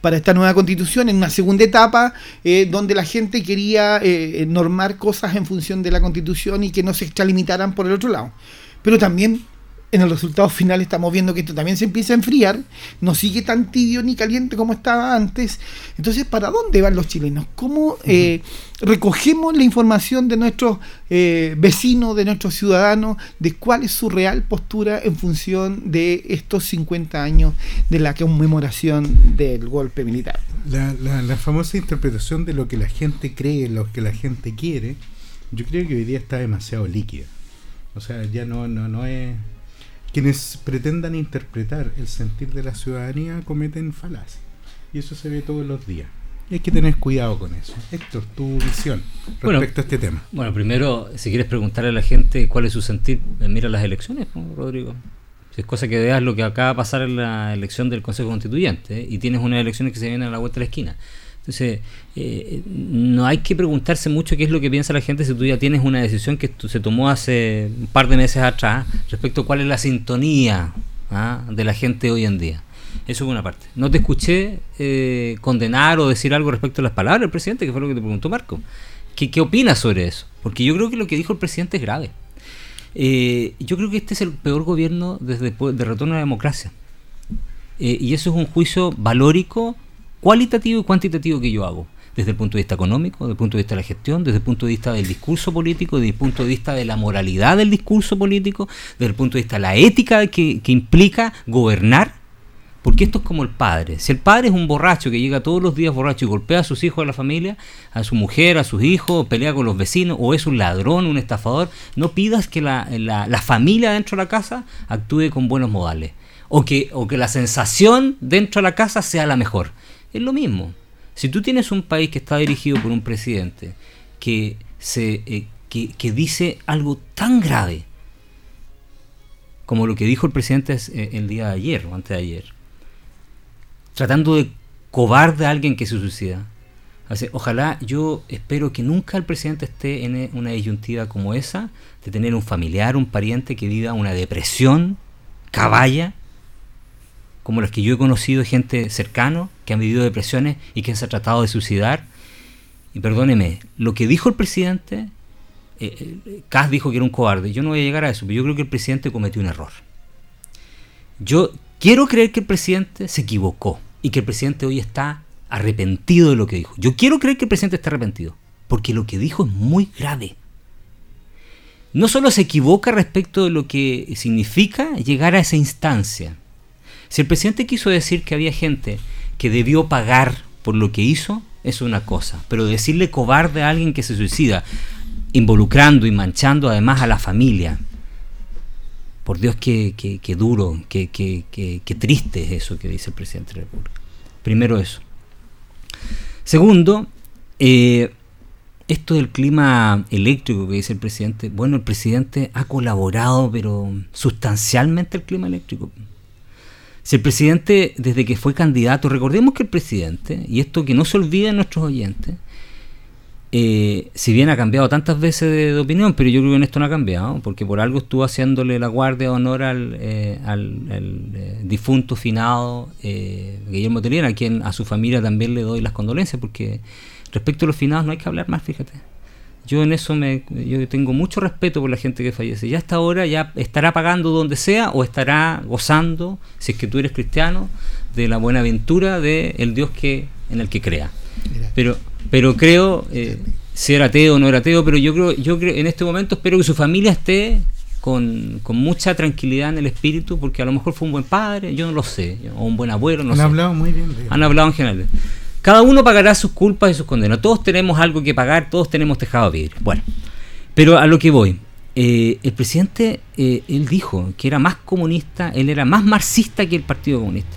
Para esta nueva constitución en una segunda etapa eh, donde la gente quería eh, normar cosas en función de la constitución y que no se extralimitaran por el otro lado. Pero también en el resultado final estamos viendo que esto también se empieza a enfriar, no sigue tan tibio ni caliente como estaba antes. Entonces, ¿para dónde van los chilenos? ¿Cómo eh, recogemos la información de nuestros eh, vecinos, de nuestros ciudadanos, de cuál es su real postura en función de estos 50 años de la conmemoración del golpe militar? La, la, la famosa interpretación de lo que la gente cree, lo que la gente quiere, yo creo que hoy día está demasiado líquida. O sea, ya no, no, no es... Quienes pretendan interpretar el sentir de la ciudadanía cometen falacias. Y eso se ve todos los días. Y hay que tener cuidado con eso. Héctor, tu visión respecto Bueno, a este tema. Bueno, primero, si quieres preguntarle a la gente cuál es su sentir, eh, mira las elecciones, ¿no, Rodrigo. Si es cosa que veas lo que acaba de pasar en la elección del Consejo Constituyente ¿eh? y tienes unas elecciones que se vienen a la vuelta de la esquina. Eh, no hay que preguntarse mucho qué es lo que piensa la gente si tú ya tienes una decisión que se tomó hace un par de meses atrás respecto a cuál es la sintonía ¿ah? de la gente hoy en día. Eso es una parte. No te escuché eh, condenar o decir algo respecto a las palabras del presidente, que fue lo que te preguntó Marco. ¿Qué, qué opinas sobre eso? Porque yo creo que lo que dijo el presidente es grave. Eh, yo creo que este es el peor gobierno desde de retorno a la democracia. Y eso es un juicio valórico, cualitativo y cuantitativo que yo hago. Desde el punto de vista económico, desde el punto de vista de la gestión, desde el punto de vista del discurso político, desde el punto de vista de la moralidad del discurso político, desde el punto de vista de la ética que, implica gobernar. Porque esto es como el padre. Si el padre es un borracho que llega todos los días borracho y golpea a sus hijos de la familia, a su mujer, a sus hijos, pelea con los vecinos, o es un ladrón, un estafador, no pidas que la, la- la familia dentro de la casa actúe con buenos modales. O que, o que la sensación dentro de la casa sea la mejor. Es lo mismo. Si tú tienes un país que está dirigido por un presidente que, se, eh, que, dice algo tan grave como lo que dijo el presidente es, eh, el día de ayer o antes de ayer, tratando de cobarde a alguien que se suicida. Así, ojalá, yo espero que nunca el presidente esté en eh, una disyuntiva como esa, de tener un familiar, un pariente que viva una depresión, caballa, como las que yo he conocido, gente cercano, que han vivido depresiones y que se ha tratado de suicidar. Y perdóneme, lo que dijo el presidente, eh, eh, dijo que era un cobarde, yo no voy a llegar a eso, pero yo creo que el presidente cometió un error. Yo quiero creer que el presidente se equivocó y que el presidente hoy está arrepentido de lo que dijo. Yo quiero creer que el presidente está arrepentido, porque lo que dijo es muy grave. No solo se equivoca respecto de lo que significa llegar a esa instancia. Si el presidente quiso decir que había gente que debió pagar por lo que hizo, es una cosa. Pero decirle cobarde a alguien que se suicida, involucrando y manchando además a la familia, por Dios, qué, duro, qué triste es eso que dice el presidente de la República. Primero eso. Segundo, eh, esto del clima eléctrico que dice el presidente, bueno, el presidente ha colaborado, pero sustancialmente el clima eléctrico. Si el presidente, desde que fue candidato, recordemos que el presidente, y esto que no se olvide nuestros oyentes, eh, si bien ha cambiado tantas veces de, opinión, pero yo creo que en esto no ha cambiado, porque por algo estuvo haciéndole la guardia de honor al, eh, al, eh, difunto finado eh, Guillermo Tellier, a quien a su familia también le doy las condolencias, porque respecto a los finados no hay que hablar más, fíjate. Yo en eso me, yo tengo mucho respeto por la gente que fallece. Ya hasta ahora ya estará pagando donde sea o estará gozando, si es que tú eres cristiano, de la buena aventura del Dios que en el que crea. Pero, pero creo, eh, si era ateo o no era ateo, pero yo creo, yo creo, en este momento espero que su familia esté con, con mucha tranquilidad en el espíritu, porque a lo mejor fue un buen padre, yo no lo sé, o un buen abuelo, no Han sé. hablado muy bien de él. Han hablado en general. Cada uno pagará sus culpas y sus condenas. Todos tenemos algo que pagar, todos tenemos tejado a vivir. Bueno, pero a lo que voy. Eh, el presidente, eh, él dijo que era más comunista, él era más marxista que el Partido Comunista.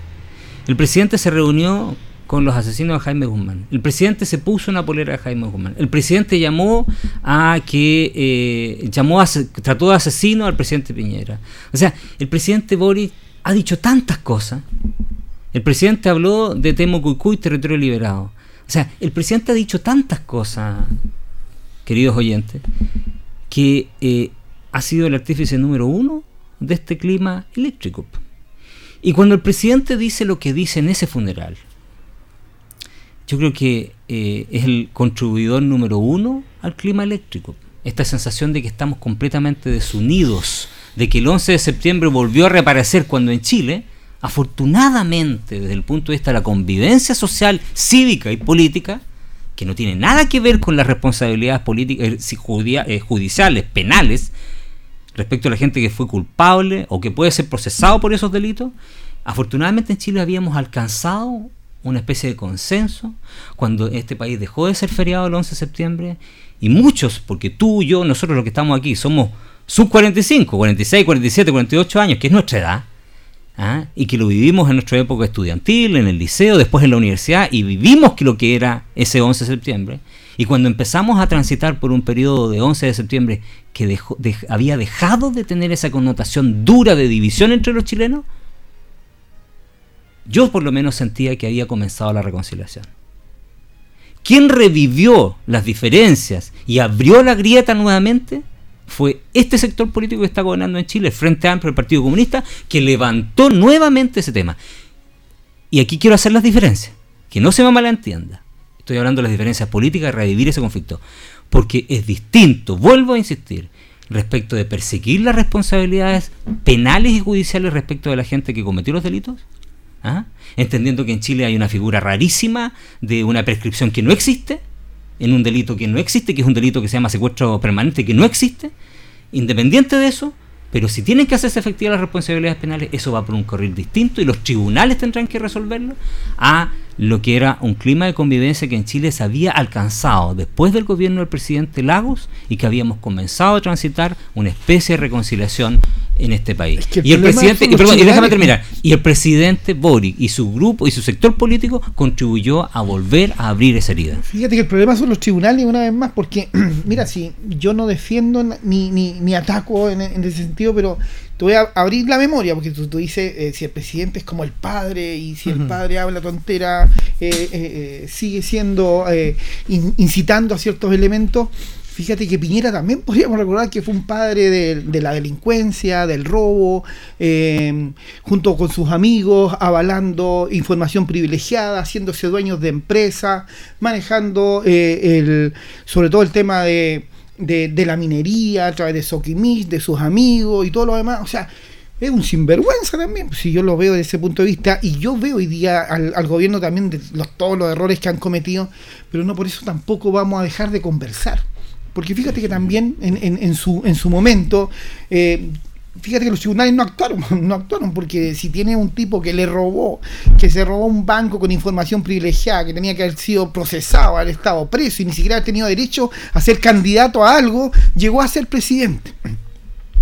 El presidente se reunió con los asesinos de Jaime Guzmán. El presidente se puso una polera de Jaime Guzmán. El presidente llamó a que eh, llamó a, trató de asesino al presidente Piñera. O sea, el presidente Boris ha dicho tantas cosas. El presidente habló de Temo y territorio liberado. O sea, el presidente ha dicho tantas cosas, queridos oyentes, que eh, ha sido el artífice número uno de este clima eléctrico. Y cuando el presidente dice lo que dice en ese funeral, yo creo que eh, es el contribuidor número uno al clima eléctrico. Esta sensación de que estamos completamente desunidos, de que el 11 de septiembre volvió a reaparecer cuando en Chile, afortunadamente desde el punto de vista de la convivencia social, cívica y política, que no tiene nada que ver con las responsabilidades políticas, eh, eh, judiciales, penales, respecto a la gente que fue culpable o que puede ser procesado por esos delitos, afortunadamente en Chile habíamos alcanzado una especie de consenso cuando este país dejó de ser feriado el 11 de septiembre y muchos, porque tú, yo, nosotros los que estamos aquí somos sub 45, 46, 47, 48 años, que es nuestra edad, ¿ah? y que lo vivimos en nuestra época estudiantil, en el liceo, después en la universidad, y vivimos lo que era ese 11 de septiembre. Y cuando empezamos a transitar por un periodo de 11 de septiembre que había dejado de tener esa connotación dura de división entre los chilenos, yo por lo menos sentía que había comenzado la reconciliación. Quien revivió las diferencias y abrió la grieta nuevamente fue este sector político que está gobernando en Chile, el Frente Amplio del Partido Comunista, que levantó nuevamente ese tema. Y aquí quiero hacer las diferencias, que no se me malentienda. Estoy hablando de las diferencias políticas revivir ese conflicto, porque es distinto, vuelvo a insistir, respecto de perseguir las responsabilidades penales y judiciales respecto de la gente que cometió los delitos, ¿Ah? entendiendo que en Chile hay una figura rarísima de una prescripción que no existe, en un delito que no existe, que es un delito que se llama secuestro permanente, que no existe, independiente de eso, pero si tienen que hacerse efectivas las responsabilidades penales, eso va por un correr distinto y los tribunales tendrán que resolverlo a lo que era un clima de convivencia que en Chile se había alcanzado después del gobierno del presidente Lagos y que habíamos comenzado a transitar una especie de reconciliación en este país. y el presidente, y, déjame terminar, y el presidente Boric y su grupo y su sector político contribuyó a volver a abrir esa herida. Fíjate que el problema son los tribunales una vez más, porque mira, si yo no defiendo ni, ni, ni ataco en, ese sentido, pero te voy a abrir la memoria, porque tú, tú dices, eh, si el presidente es como el padre y si el padre habla tontera, eh, eh, sigue siendo, incitando a ciertos elementos Fíjate que Piñera también podríamos recordar que fue un padre de, la delincuencia, del robo, eh, junto con sus amigos, avalando información privilegiada, haciéndose dueños de empresas, manejando eh, el, sobre todo el tema de, la minería a través de Soquimis, de sus amigos y todo lo demás. O sea, es un sinvergüenza también, si yo lo veo desde ese punto de vista, y yo veo hoy día al, gobierno también de todos los errores que han cometido, pero no por eso tampoco vamos a dejar de conversar. Porque fíjate que también en, en, su, en su momento, eh, fíjate que los tribunales no actuaron, no actuaron, porque si tiene un tipo que le robó, que se robó un banco con información privilegiada, que tenía que haber sido procesado, haber estado preso y ni siquiera haber tenido derecho a ser candidato a algo, llegó a ser presidente.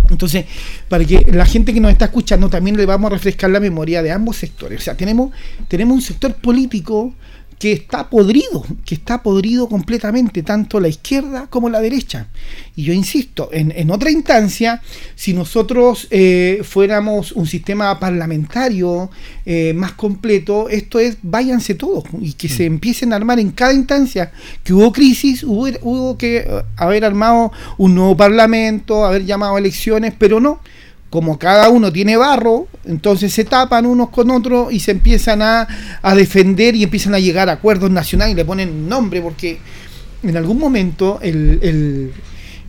Entonces, para que la gente que nos está escuchando también le vamos a refrescar la memoria de ambos sectores. O sea, tenemos, tenemos un sector político que está podrido, que está podrido completamente, tanto la izquierda como la derecha. Y yo insisto, en, otra instancia, si nosotros eh, fuéramos un sistema parlamentario eh, más completo, esto es, váyanse todos y que se mm. empiecen a armar en cada instancia que hubo crisis, hubo, hubo que eh, haber armado un nuevo parlamento, haber llamado a elecciones, pero no como cada uno tiene barro, entonces se tapan unos con otros y se empiezan a, defender y empiezan a llegar a acuerdos nacionales y le ponen nombre porque en algún momento el, el,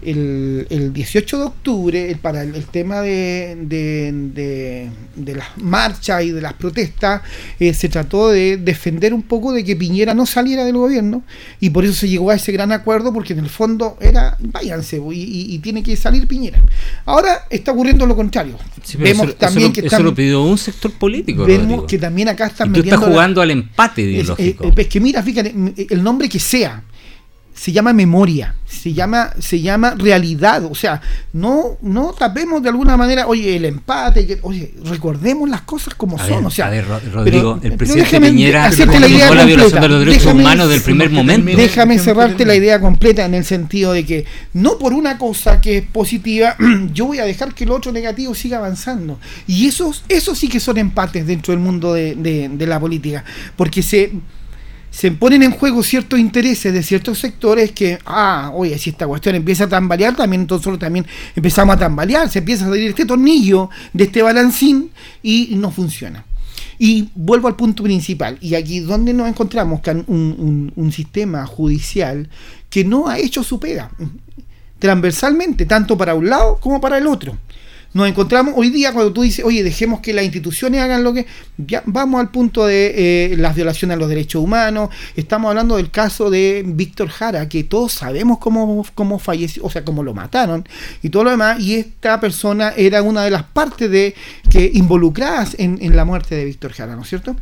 el 18 de octubre, para el, tema de, de, de, las marchas y de las protestas, eh, se trató de defender un poco de que Piñera no saliera del gobierno y por eso se llegó a ese gran acuerdo, porque en el fondo era, váyanse, y, tiene que salir Piñera. Ahora está ocurriendo lo contrario. vemos también que eso lo pidió un sector político. Vemos que también acá están y tú estás jugando al empate ideológico. Es, es que mira, fíjate, el nombre que sea, se llama memoria, se llama, se llama realidad, o sea, no, no tapemos de alguna manera, oye, el empate, oye, recordemos las cosas como son, o sea, Rodrigo, el presidente Piñera la, la violación de los derechos humanos del primer momento. Déjame cerrarte la idea completa en el sentido de que no por una cosa que es positiva, yo voy a dejar que el otro negativo siga avanzando. Y esos, esos sí que son empates dentro del mundo de, de la política, porque se se ponen en juego ciertos intereses de ciertos sectores que, ah, oye, si esta cuestión empieza a tambalear, también nosotros también empezamos a tambalear, se empieza a salir este tornillo de este balancín y no funciona. Y vuelvo al punto principal, y aquí donde nos encontramos con un, un sistema judicial que no ha hecho su pega, transversalmente, tanto para un lado como para el otro nos encontramos hoy día cuando tú dices, oye, dejemos que las instituciones hagan lo que... Ya vamos al punto de eh, las violaciones a los derechos humanos. Estamos hablando del caso de Víctor Jara, que todos sabemos cómo, cómo falleció, o sea, cómo lo mataron y todo lo demás. Y esta persona era una de las partes de que involucradas en, en la muerte de Víctor Jara, ¿no es cierto?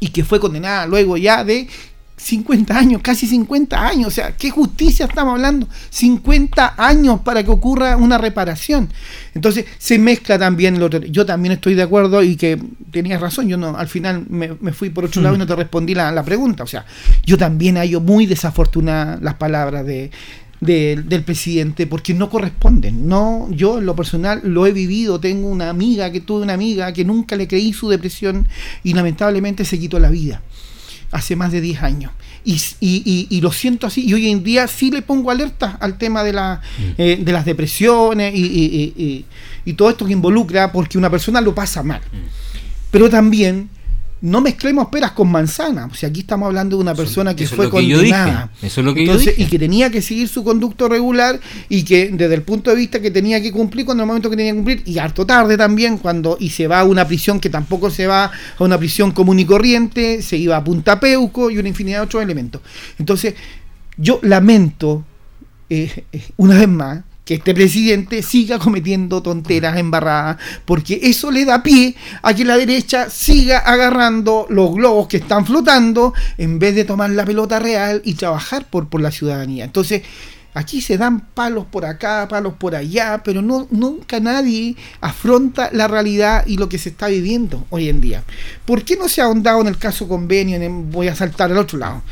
y que fue condenada luego ya de 50 años, casi 50 años, o sea, ¿qué justicia estamos hablando? 50 años para que ocurra una reparación. Entonces se mezcla también lo Yo también estoy de acuerdo y que tenías razón, yo no, al final me, fui por otro lado y no te respondí la, pregunta. O sea, yo también hallo muy desafortunadas las palabras de, del presidente porque no corresponden. No, yo en lo personal lo he vivido. Tengo una amiga que tuve una amiga que nunca le creí su depresión y lamentablemente se quitó la vida hace más de 10 años. Y, y, y, lo siento así. Y hoy en día sí le pongo alerta al tema de, la, mm. eh, de las depresiones y, todo esto que involucra, porque una persona lo pasa mal. Mm. Pero también no mezclemos peras con manzanas. O sea, aquí estamos hablando de una persona que fue condenada. Eso es lo que yo dije. Y que tenía que seguir su conducto regular y que desde el punto de vista que tenía que cumplir cuando el momento que tenía que cumplir, y harto tarde también, cuando y se va a una prisión que tampoco se va a una prisión común y corriente, se iba a Punta Peuco y una infinidad de otros elementos. Entonces, yo lamento, eh, eh, una vez más, que este presidente siga cometiendo tonteras embarradas, porque eso le da pie a que la derecha siga agarrando los globos que están flotando en vez de tomar la pelota real y trabajar por, por la ciudadanía. Entonces, aquí se dan palos por acá, palos por allá, pero no, nunca nadie afronta la realidad y lo que se está viviendo hoy en día. ¿Por qué no se ha ahondado en el caso convenio? voy a saltar al otro lado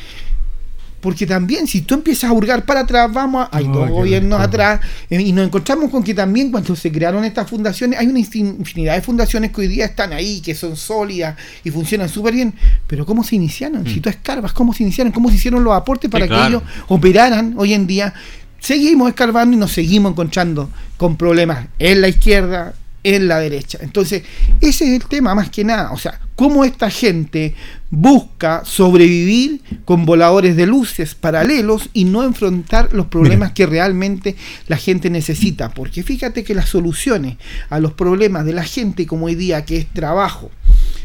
porque también si tú empiezas a hurgar para atrás, vamos, a, hay dos gobiernos atrás, eh, y nos encontramos con que también cuando se crearon estas fundaciones, hay una infinidad de fundaciones que hoy día están ahí, que son sólidas y funcionan súper bien, pero ¿cómo se iniciaron? Si mm. tú escarbas, ¿cómo se iniciaron? ¿Cómo se hicieron los aportes para que ellos operaran hoy en día? Seguimos escarbando y nos seguimos encontrando con problemas en la izquierda, en la derecha. Entonces, ese es el tema más que nada. O sea, cómo esta gente busca sobrevivir con voladores de luces paralelos y no enfrentar los problemas que realmente la gente necesita. Porque fíjate que las soluciones a los problemas de la gente como hoy día, que es trabajo,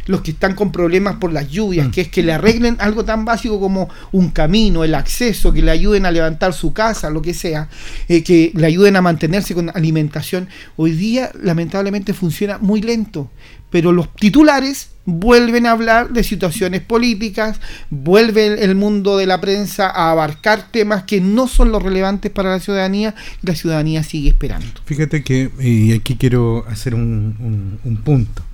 los que están con problemas por las lluvias, mm. que es que le arreglen algo tan básico como un camino, el acceso, que le ayuden a levantar su casa, lo que sea, eh, que le ayuden a mantenerse con alimentación. Hoy día lamentablemente funciona muy lento, pero los titulares vuelven a hablar de situaciones políticas, vuelve el mundo de la prensa a abarcar temas que no son los relevantes para la ciudadanía y la ciudadanía sigue esperando. Fíjate que, y aquí quiero hacer un, un punto.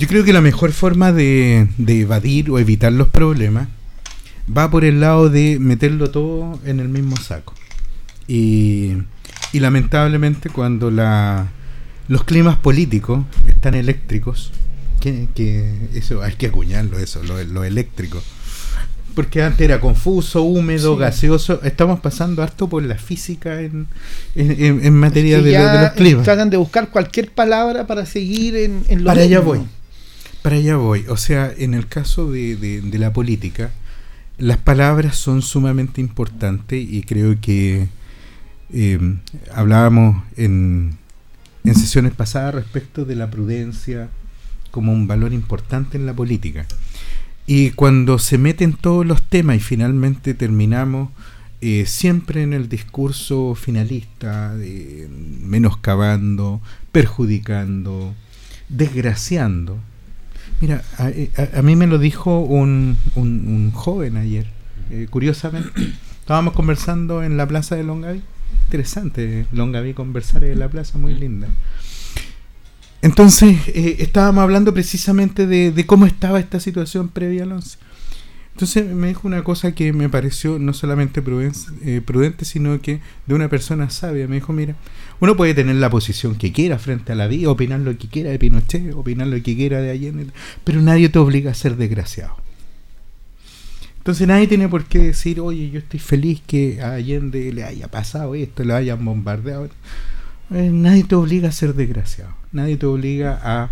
Yo creo que la mejor forma de, evadir o evitar los problemas va por el lado de meterlo todo en el mismo saco. Y, lamentablemente cuando la, los climas políticos están eléctricos, que, eso hay que acuñarlo eso, lo, eléctrico. Porque antes era confuso, húmedo, gaseoso. Estamos pasando harto por la física en, en, materia de, los climas. Tratan de buscar cualquier palabra para seguir en, en lo Para allá voy. Para allá voy. O sea, en el caso de, de, la política, las palabras son sumamente importantes y creo que Eh, hablábamos en, en sesiones pasadas respecto de la prudencia como un valor importante en la política. Y cuando se meten todos los temas y finalmente terminamos eh, siempre en el discurso finalista, de menoscabando, perjudicando, desgraciando. Mira, a, mí me lo dijo un, un, joven ayer, eh, curiosamente. Estábamos conversando en la plaza de Longaví. Interesante, Longaví conversar en la plaza, muy linda. Entonces, eh, estábamos hablando precisamente de, cómo estaba esta situación previa al 11. Entonces me dijo una cosa que me pareció no solamente eh, prudente, sino que de una persona sabia. Me dijo, mira, uno puede tener la posición que quiera frente a la vida, opinar lo que quiera de Pinochet, opinar lo que quiera de Allende, pero nadie te obliga a ser desgraciado. Entonces nadie tiene por qué decir, oye, yo estoy feliz que a Allende le haya pasado esto, le hayan bombardeado. Eh, nadie te obliga a ser desgraciado. Nadie te obliga a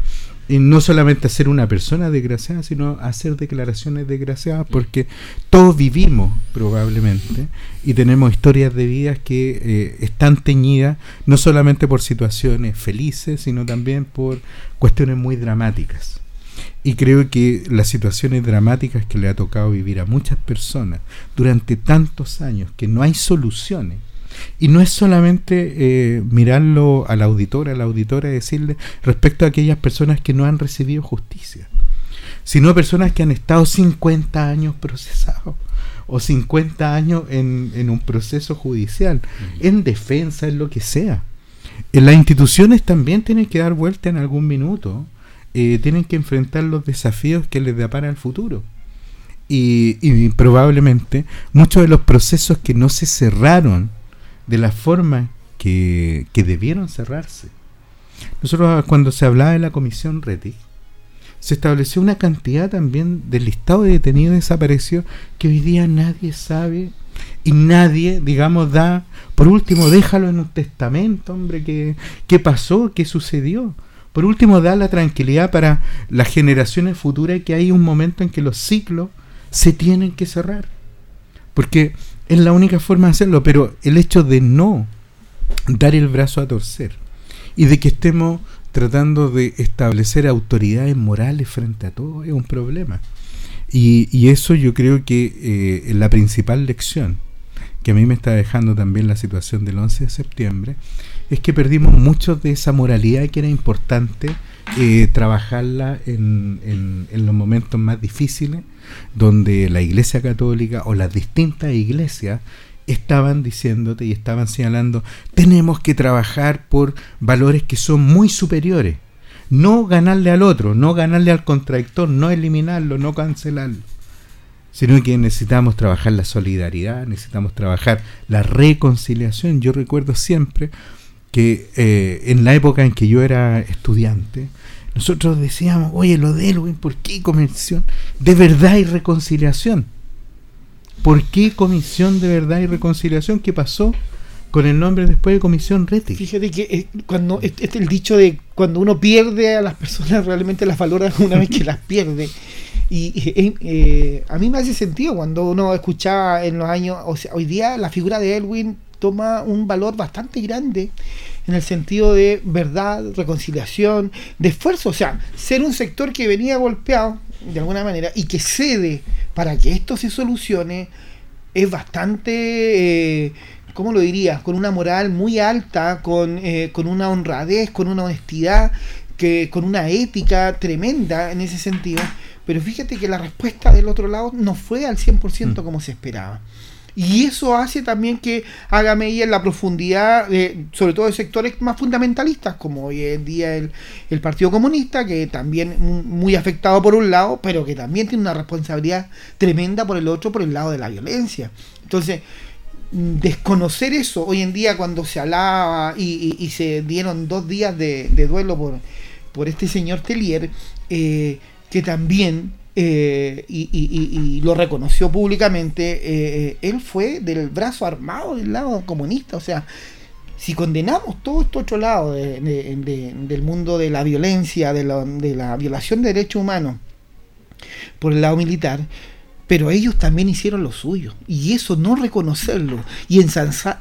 no solamente a ser una persona desgraciada, sino a hacer declaraciones desgraciadas, porque todos vivimos probablemente y tenemos historias de vidas que eh, están teñidas no solamente por situaciones felices, sino también por cuestiones muy dramáticas. Y creo que las situaciones dramáticas que le ha tocado vivir a muchas personas durante tantos años, que no hay soluciones, y no es solamente eh, mirarlo al auditor, a la auditora, y decirle respecto a aquellas personas que no han recibido justicia, sino personas que han estado 50 años procesados o 50 años en, un proceso judicial, en defensa, en lo que sea. En las instituciones también tienen que dar vuelta en algún minuto, eh, tienen que enfrentar los desafíos que les depara el futuro. Y, y probablemente muchos de los procesos que no se cerraron de la forma que, debieron cerrarse. Nosotros cuando se hablaba de la comisión RETI, se estableció una cantidad también del listado de detenidos desaparecidos que hoy día nadie sabe y nadie, digamos, da, por último, déjalo en un testamento, hombre, qué, qué pasó, qué sucedió. Por último, da la tranquilidad para las generaciones futuras que hay un momento en que los ciclos se tienen que cerrar. Porque es la única forma de hacerlo, pero el hecho de no dar el brazo a torcer y de que estemos tratando de establecer autoridades morales frente a todo es un problema. Y, eso yo creo que eh, la principal lección que a mí me está dejando también la situación del 11 de septiembre es que perdimos mucho de esa moralidad que era importante eh, trabajarla en, en los momentos más difíciles donde la Iglesia Católica o las distintas iglesias estaban diciéndote y estaban señalando, tenemos que trabajar por valores que son muy superiores. No ganarle al otro, no ganarle al contradictor, no eliminarlo, no cancelarlo. Sino que necesitamos trabajar la solidaridad, necesitamos trabajar la reconciliación. Yo recuerdo siempre que eh, en la época en que yo era estudiante, nosotros decíamos, oye, lo de Elwin, ¿por qué comisión de verdad y reconciliación? ¿Por qué comisión de verdad y reconciliación? ¿Qué pasó con el nombre después de comisión Reti? Fíjate que eh, cuando el dicho de cuando uno pierde a las personas realmente las valora una vez que las pierde. Y eh, eh, a mí me hace sentido cuando uno escuchaba en los años, o sea, hoy día la figura de Elwin toma un valor bastante grande en el sentido de verdad, reconciliación, de esfuerzo, o sea, ser un sector que venía golpeado de alguna manera y que cede para que esto se solucione es bastante, eh, ¿cómo lo dirías? Con una moral muy alta, con, eh, con una honradez, con una honestidad, que, con una ética tremenda en ese sentido. Pero fíjate que la respuesta del otro lado no fue al 100% mm. como se esperaba. Y eso hace también que haga medida en la profundidad, de, sobre todo de sectores más fundamentalistas, como hoy en día el, el Partido Comunista, que también muy afectado por un lado, pero que también tiene una responsabilidad tremenda por el otro, por el lado de la violencia. Entonces, desconocer eso hoy en día cuando se hablaba y, se dieron dos días de, duelo por, por este señor Telier, eh, que también eh, y, lo reconoció públicamente, eh, él fue del brazo armado del lado comunista. O sea, si condenamos todo este otro lado del mundo de la violencia, de la, violación de derechos humanos por el lado militar, pero ellos también hicieron lo suyo. Y eso no reconocerlo y,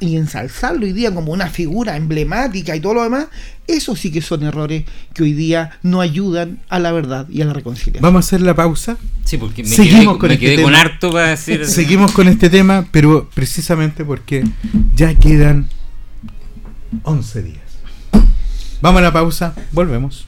y ensalzarlo hoy día como una figura emblemática y todo lo demás, eso sí que son errores que hoy día no ayudan a la verdad y a la reconciliación. Vamos a hacer la pausa. Sí, porque me Seguimos quedé, con, este tema. harto para decir. Seguimos con este tema, pero precisamente porque ya quedan 11 días. Vamos a la pausa, volvemos.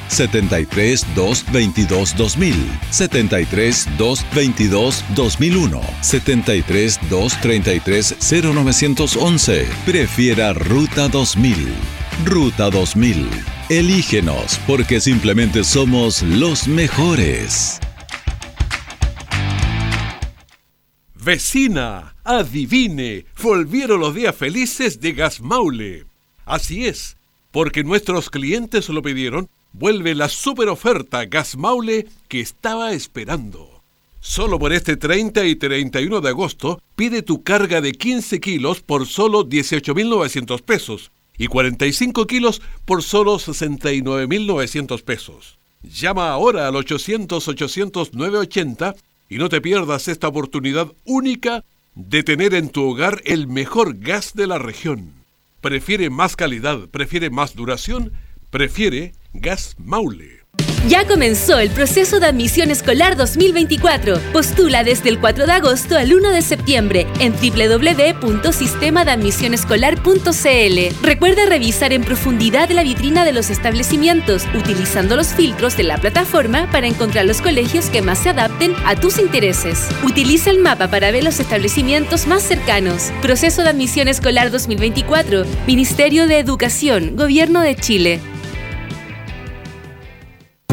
73 222 2000, 73 222 2001, 73 233 0911. Prefiera Ruta 2000. Ruta 2000. Elígenos porque simplemente somos los mejores. Vecina, adivine, volvieron los días felices de Gas Maule. Así es, porque nuestros clientes lo pidieron vuelve la super oferta Gas Maule que estaba esperando. Solo por este 30 y 31 de agosto pide tu carga de 15 kilos por solo 18.900 pesos y 45 kilos por solo 69.900 pesos. Llama ahora al 800-800-980 y no te pierdas esta oportunidad única de tener en tu hogar el mejor gas de la región. Prefiere más calidad, prefiere más duración, prefiere Gas Maule. Ya comenzó el proceso de admisión escolar 2024. Postula desde el 4 de agosto al 1 de septiembre en www.sistemadeadmisionescolar.cl. Recuerda revisar en profundidad la vitrina de los establecimientos, utilizando los filtros de la plataforma para encontrar los colegios que más se adapten a tus intereses. Utiliza el mapa para ver los establecimientos más cercanos. Proceso de admisión escolar 2024. Ministerio de Educación, Gobierno de Chile.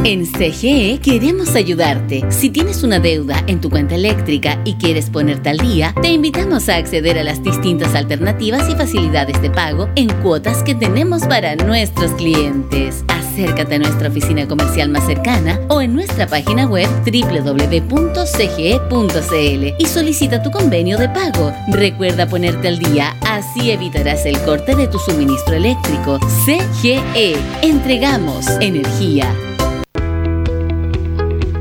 En CGE queremos ayudarte. Si tienes una deuda en tu cuenta eléctrica y quieres ponerte al día, te invitamos a acceder a las distintas alternativas y facilidades de pago en cuotas que tenemos para nuestros clientes. Acércate a nuestra oficina comercial más cercana o en nuestra página web www.cge.cl y solicita tu convenio de pago. Recuerda ponerte al día, así evitarás el corte de tu suministro eléctrico. CGE, entregamos energía.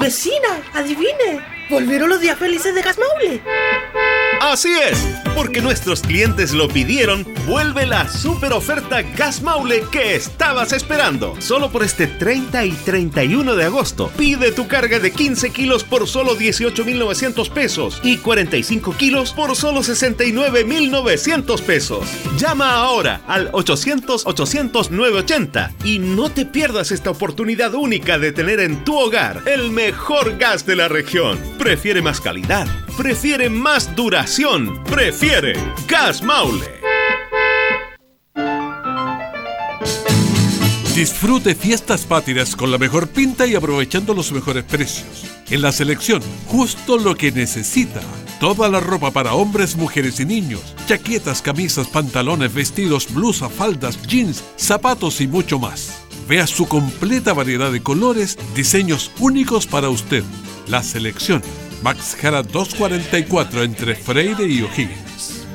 Vecina, adivine. Volvieron los días felices de Gasmaule. Así es, porque nuestros clientes lo pidieron, vuelve la super oferta Gas Maule que estabas esperando. Solo por este 30 y 31 de agosto. Pide tu carga de 15 kilos por solo 18,900 pesos y 45 kilos por solo 69,900 pesos. Llama ahora al 800-800-980 y no te pierdas esta oportunidad única de tener en tu hogar el mejor gas de la región. Prefiere más calidad, prefiere más prefiere Gas Maule. Disfrute fiestas patrias con la mejor pinta y aprovechando los mejores precios. En la selección, justo lo que necesita. Toda la ropa para hombres, mujeres y niños. Chaquetas, camisas, pantalones, vestidos, blusas, faldas, jeans, zapatos y mucho más. Vea su completa variedad de colores, diseños únicos para usted. La selección. Max Jara 244 entre Freire y O'Higgins.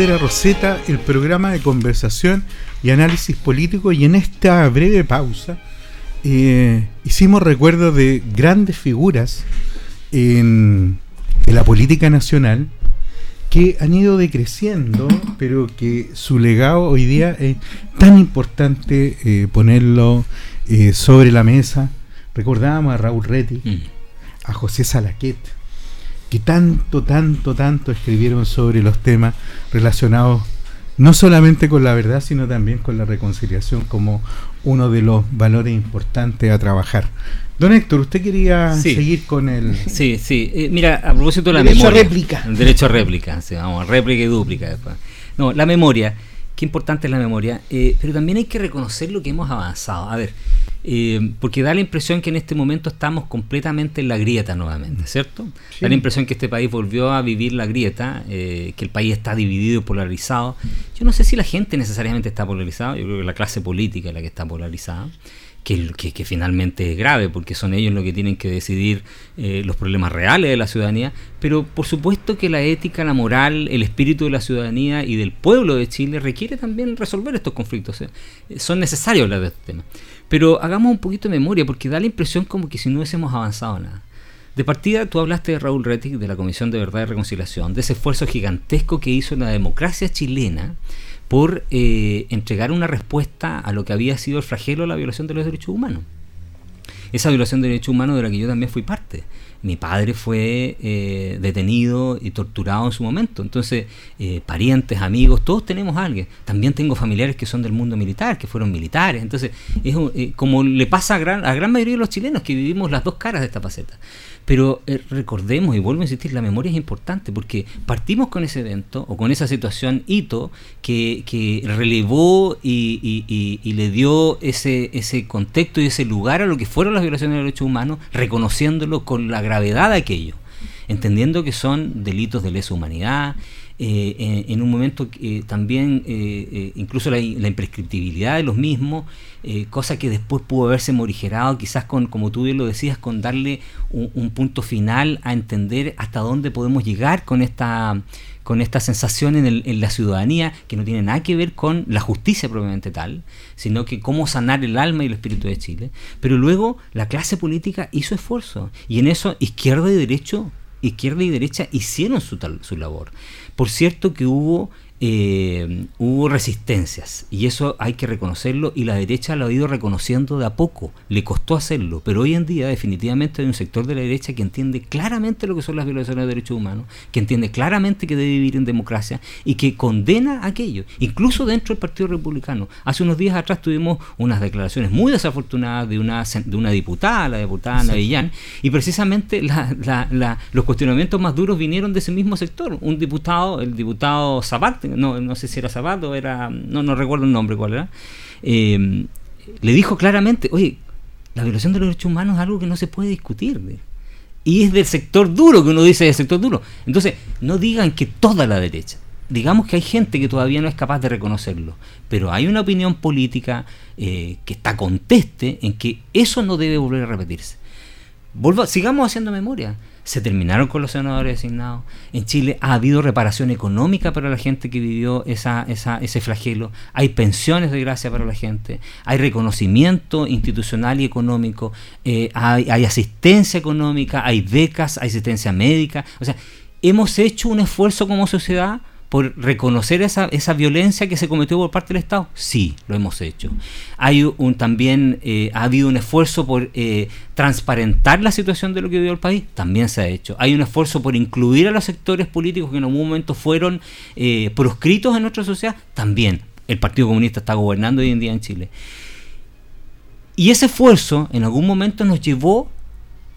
Piedra Roseta, el programa de conversación y análisis político. Y en esta breve pausa eh, hicimos recuerdo de grandes figuras en, la política nacional que han ido decreciendo, pero que su legado hoy día es tan importante eh, ponerlo eh, sobre la mesa. Recordábamos a Raúl Reti, mm. a José Salaquet, que tanto, tanto, tanto escribieron sobre los temas relacionados no solamente con la verdad, sino también con la reconciliación como uno de los valores importantes a trabajar. Don Héctor, usted quería seguir con el... Sí, sí. Eh, mira, a propósito de la derecho memoria... réplica. El derecho a réplica. Sí, vamos, réplica y dúplica después. No, la memoria. Qué importante es la memoria. Eh, pero también hay que reconocer lo que hemos avanzado. A ver, eh, porque da la impresión que en este momento estamos completamente en la grieta nuevamente, ¿cierto? Da la impresión que este país volvió a vivir la grieta, eh, que el país está dividido y polarizado. Yo no sé si la gente necesariamente está polarizada, yo creo que la clase política es la que está polarizada. Que, finalmente es grave, porque son ellos los que tienen que decidir eh, los problemas reales de la ciudadanía, pero por supuesto que la ética, la moral, el espíritu de la ciudadanía y del pueblo de Chile requiere también resolver estos conflictos. Son necesarios hablar de este tema. Pero hagamos un poquito de memoria, porque da la impresión como que si no hubiésemos avanzado nada. De partida, tú hablaste de Raúl Rettig, de la Comisión de Verdad y Reconciliación, de ese esfuerzo gigantesco que hizo la democracia chilena por eh, entregar una respuesta a lo que había sido el flagelo de la violación de los derechos humanos. Esa violación de derechos humanos de la que yo también fui parte mi padre fue eh, detenido y torturado en su momento. Entonces, eh, parientes, amigos, todos tenemos a alguien. También tengo familiares que son del mundo militar, que fueron militares. Entonces, es como le pasa a gran, a gran mayoría de los chilenos que vivimos las dos caras de esta faceta. Pero eh, recordemos, y vuelvo a insistir, la memoria es importante porque partimos con ese evento o con esa situación hito que, que relevó y, le dio ese, ese contexto y ese lugar a lo que fueron las violaciones de derechos humanos, reconociéndolo con la gravedad de aquello entendiendo que son delitos de lesa humanidad, eh, en, un momento eh, también eh, incluso la, imprescriptibilidad de los mismos, cosa que después pudo haberse morigerado quizás con, como tú bien lo decías, con darle un, punto final a entender hasta dónde podemos llegar con esta con esta sensación en, en, la ciudadanía que no tiene nada que ver con la justicia propiamente tal, sino que cómo sanar el alma y el espíritu de Chile. Pero luego la clase política hizo esfuerzo y en eso izquierda y derecho izquierda y derecha hicieron su, su labor. Por cierto que hubo eh, hubo resistencias y eso hay que reconocerlo y la derecha lo ha ido reconociendo de a poco, le costó hacerlo, pero hoy en día definitivamente hay un sector de la derecha que entiende claramente lo que son las violaciones de derechos humanos, que entiende claramente que debe vivir en democracia y que condena aquello, incluso dentro del Partido Republicano. Hace unos días atrás tuvimos unas declaraciones muy desafortunadas de una, de una diputada, la diputada Navillán, y precisamente los cuestionamientos más duros vinieron de ese mismo sector, un diputado, el diputado Zapata, no, no sé si era Zapato, era, no, no recuerdo el nombre cuál era, eh, le dijo claramente, oye, la violación de los derechos humanos es algo que no se puede discutir. Y es del sector duro, que uno dice del sector duro. Entonces, no digan que toda la derecha. Digamos que hay gente que todavía no es capaz de reconocerlo, pero hay una opinión política eh, que está conteste en que eso no debe volver a repetirse. Volva, sigamos haciendo memoria se terminaron con los senadores designados. En Chile ha habido reparación económica para la gente que vivió esa, ese flagelo. Hay pensiones de gracia para la gente. Hay reconocimiento institucional y económico. Eh, hay, hay asistencia económica. Hay becas. Hay asistencia médica. O sea, hemos hecho un esfuerzo como sociedad por reconocer esa, esa violencia que se cometió por parte del Estado? Sí, lo hemos hecho. Hay un también eh, ha habido un esfuerzo por eh, transparentar la situación de lo que vivió el país, también se ha hecho. Hay un esfuerzo por incluir a los sectores políticos que en algún momento fueron eh, proscritos en nuestra sociedad, también. El Partido Comunista está gobernando hoy en día en Chile. Y ese esfuerzo en algún momento nos llevó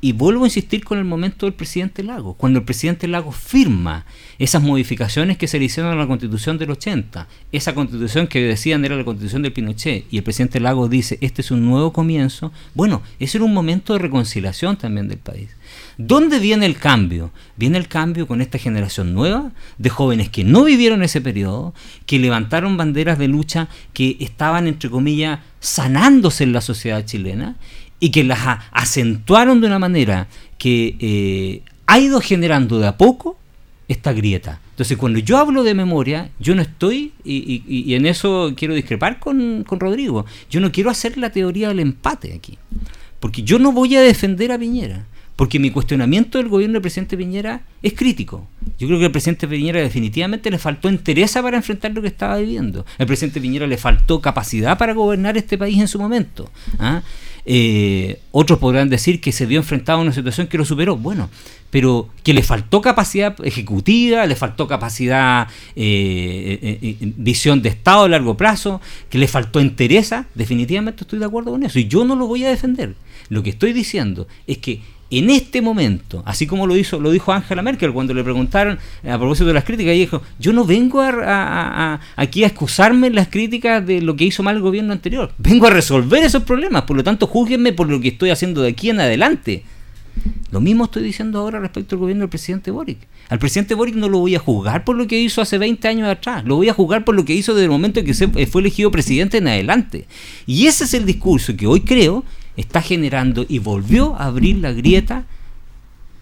Y vuelvo a insistir con el momento del presidente Lago. Cuando el presidente Lago firma esas modificaciones que se le hicieron a la constitución del 80, esa constitución que decían era la constitución del Pinochet, y el presidente Lago dice, este es un nuevo comienzo, bueno, ese era un momento de reconciliación también del país. ¿Dónde viene el cambio? Viene el cambio con esta generación nueva de jóvenes que no vivieron ese periodo, que levantaron banderas de lucha que estaban, entre comillas, sanándose en la sociedad chilena y que las acentuaron de una manera que eh, ha ido generando de a poco esta grieta. Entonces, cuando yo hablo de memoria, yo no estoy, y, en eso quiero discrepar con, con, Rodrigo, yo no quiero hacer la teoría del empate aquí, porque yo no voy a defender a Piñera, porque mi cuestionamiento del gobierno del presidente Piñera es crítico. Yo creo que al presidente Piñera definitivamente le faltó interés para enfrentar lo que estaba viviendo. Al presidente Piñera le faltó capacidad para gobernar este país en su momento. ¿ah? Otros podrán decir que se vio enfrentado a una situación que lo superó. Bueno, pero que le faltó capacidad ejecutiva, le faltó capacidad, eh, eh, visión de Estado a largo plazo, que le faltó interés, definitivamente estoy de acuerdo con eso. Y yo no lo voy a defender. Lo que estoy diciendo es que en este momento, así como lo hizo, lo dijo Angela Merkel cuando le preguntaron a propósito de las críticas, ella dijo, yo no vengo a, aquí a excusarme en las críticas de lo que hizo mal el gobierno anterior, vengo a resolver esos problemas, por lo tanto júzguenme por lo que estoy haciendo de aquí en adelante. Lo mismo estoy diciendo ahora respecto al gobierno del presidente Boric. Al presidente Boric no lo voy a juzgar por lo que hizo hace 20 años atrás, lo voy a juzgar por lo que hizo desde el momento en que se fue elegido presidente en adelante. Y ese es el discurso que hoy creo está generando y volvió a abrir la grieta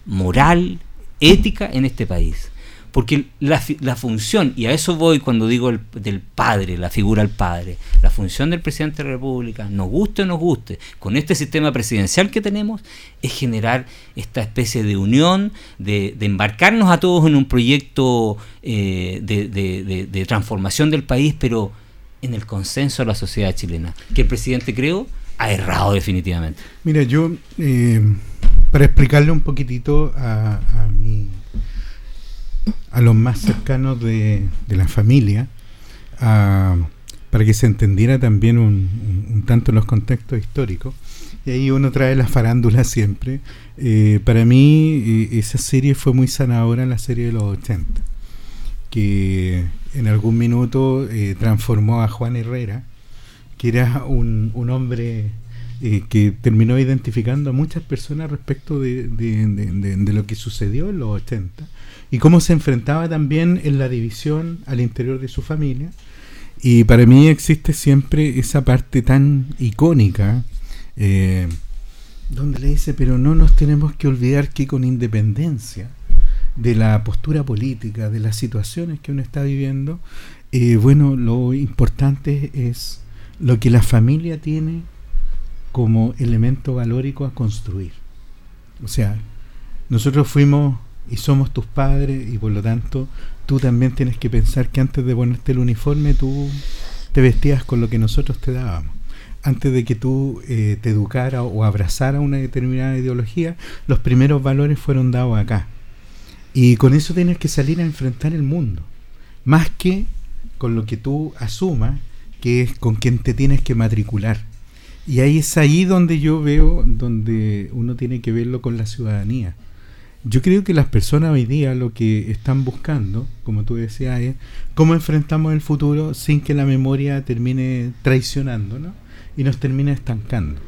moral, ética en este país. Porque la, la, función, y a eso voy cuando digo el, del padre, la figura del padre, la función del presidente de la República, nos guste o nos guste, con este sistema presidencial que tenemos, es generar esta especie de unión, de, embarcarnos a todos en un proyecto eh, de, de, transformación del país, pero en el consenso de la sociedad chilena, que el presidente creó errado definitivamente. Mira, yo, eh, para explicarle un poquitito a, a, a los más cercanos de, la familia, para que se entendiera también un, tanto los contextos históricos, y ahí uno trae la farándula siempre. Eh, para mí, eh, esa serie fue muy sanadora, la serie de los 80, que en algún minuto transformó a Juan Herrera que era un, un hombre eh, que terminó identificando a muchas personas respecto de, de, lo que sucedió en los 80 y cómo se enfrentaba también en la división al interior de su familia. Y para mí existe siempre esa parte tan icónica eh, donde le dice, pero no nos tenemos que olvidar que con independencia de la postura política, de las situaciones que uno está viviendo, eh, bueno, lo importante es lo que la familia tiene como elemento valórico a construir. O sea, nosotros fuimos y somos tus padres y por lo tanto tú también tienes que pensar que antes de ponerte el uniforme tú te vestías con lo que nosotros te dábamos. Antes de que tú eh, te educara o abrazara una determinada ideología, los primeros valores fueron dados acá. Y con eso tienes que salir a enfrentar el mundo. Más que con lo que tú asumas que es con quien te tienes que matricular. Y ahí es ahí donde yo veo, donde uno tiene que verlo con la ciudadanía. Yo creo que las personas hoy día lo que están buscando, como tú decías, es cómo enfrentamos el futuro sin que la memoria termine traicionándonos y nos termine estancando.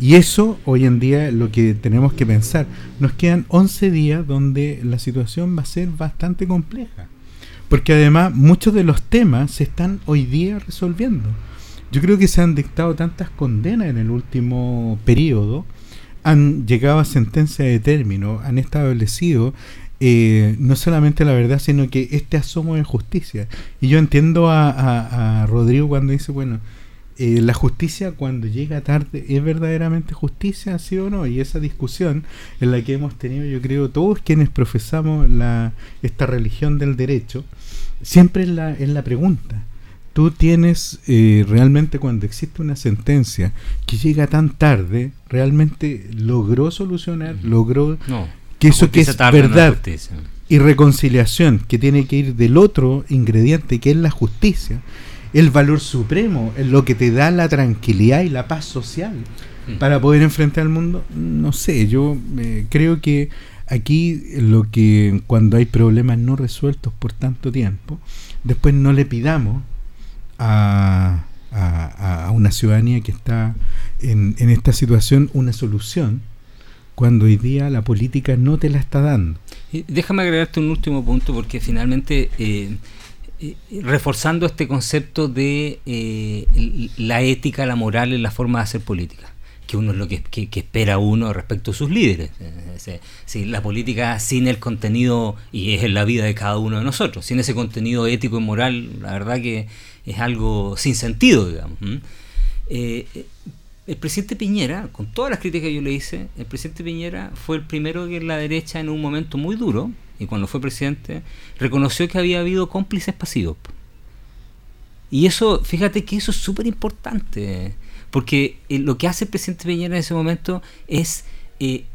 Y eso hoy en día es lo que tenemos que pensar. Nos quedan 11 días donde la situación va a ser bastante compleja. Porque además muchos de los temas se están hoy día resolviendo. Yo creo que se han dictado tantas condenas en el último periodo, han llegado a sentencia de término, han establecido eh, no solamente la verdad, sino que este asomo de justicia. Y yo entiendo a, Rodrigo cuando dice, bueno, eh, la justicia cuando llega tarde es verdaderamente justicia, sí o no, y esa discusión en la que hemos tenido, yo creo, todos quienes profesamos la, esta religión del derecho, siempre en la, en la pregunta. Tú tienes eh, realmente cuando existe una sentencia que llega tan tarde, realmente logró solucionar, logró que eso que es verdad y reconciliación, que tiene que ir del otro ingrediente que es la justicia, el valor supremo, es lo que te da la tranquilidad y la paz social Mm. para poder enfrentar al mundo. No sé, yo eh, creo que aquí lo que cuando hay problemas no resueltos por tanto tiempo, después no le pidamos a, a- una ciudadanía que está en, en esta situación una solución cuando hoy día la política no te la está dando. Y Déjame agregarte un último punto porque finalmente eh, eh, reforzando este concepto de eh, la ética, la moral en la forma de hacer política, que uno es lo que, que- espera uno respecto a sus líderes. Eh, si la política sin el contenido, y es en la vida de cada uno de nosotros, sin ese contenido ético y moral, la verdad que es algo sin sentido, digamos. Eh, eh, el presidente Piñera, con todas las críticas que yo le hice, el presidente Piñera fue el primero que en la derecha, en un momento muy duro, y cuando fue presidente, reconoció que había habido cómplices pasivos. Y eso, fíjate que eso es súper importante, porque eh, lo que hace el presidente Piñera en ese momento es eh,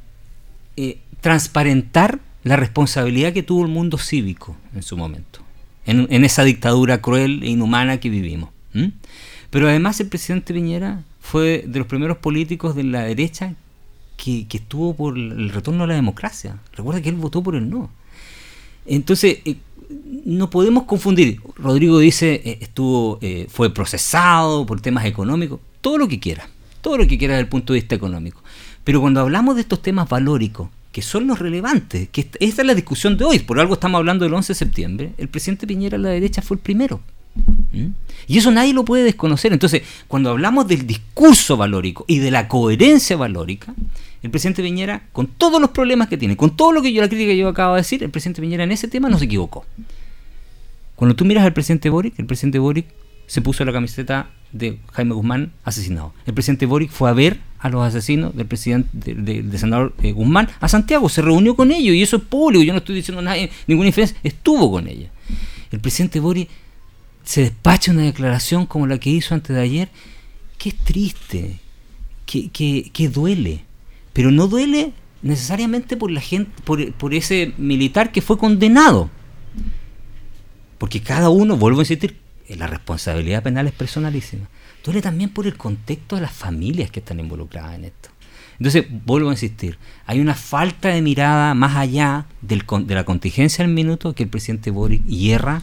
eh, transparentar la responsabilidad que tuvo el mundo cívico en su momento, en, esa dictadura cruel e inhumana que vivimos. Pero además el presidente Piñera fue de los primeros políticos de la derecha que, estuvo por el retorno a la democracia. Recuerda que él votó por el no. Entonces, no podemos confundir. Rodrigo dice, estuvo, fue procesado por temas económicos, todo lo que quiera, todo lo que quiera desde el punto de vista económico. Pero cuando hablamos de estos temas valóricos, que son los relevantes, que esta, es la discusión de hoy, por algo estamos hablando del 11 de septiembre, el presidente Piñera a la derecha fue el primero. Y eso nadie lo puede desconocer. Entonces, cuando hablamos del discurso valórico y de la coherencia valórica, el presidente Piñera, con todos los problemas que tiene, con todo lo que yo, la crítica que yo acabo de decir, el presidente Piñera en ese tema no se equivocó. Cuando tú miras al presidente Boric, el presidente Boric se puso la camiseta de Jaime Guzmán asesinado. El presidente Boric fue a ver a los asesinos del presidente de, de- del senador eh, Guzmán a Santiago, se reunió con ellos y eso es público, yo no estoy diciendo nada, ninguna diferencia, estuvo con ellos. El presidente Boric se despacha una declaración como la que hizo antes de ayer, que es triste, que, que, que duele, pero no duele necesariamente por la gente, por, por ese militar que fue condenado. Porque cada uno, vuelvo a insistir, la responsabilidad penal es personalísima. Duele también por el contexto de las familias que están involucradas en esto. Entonces, vuelvo a insistir, hay una falta de mirada más allá del de la contingencia del minuto que el presidente Boric hierra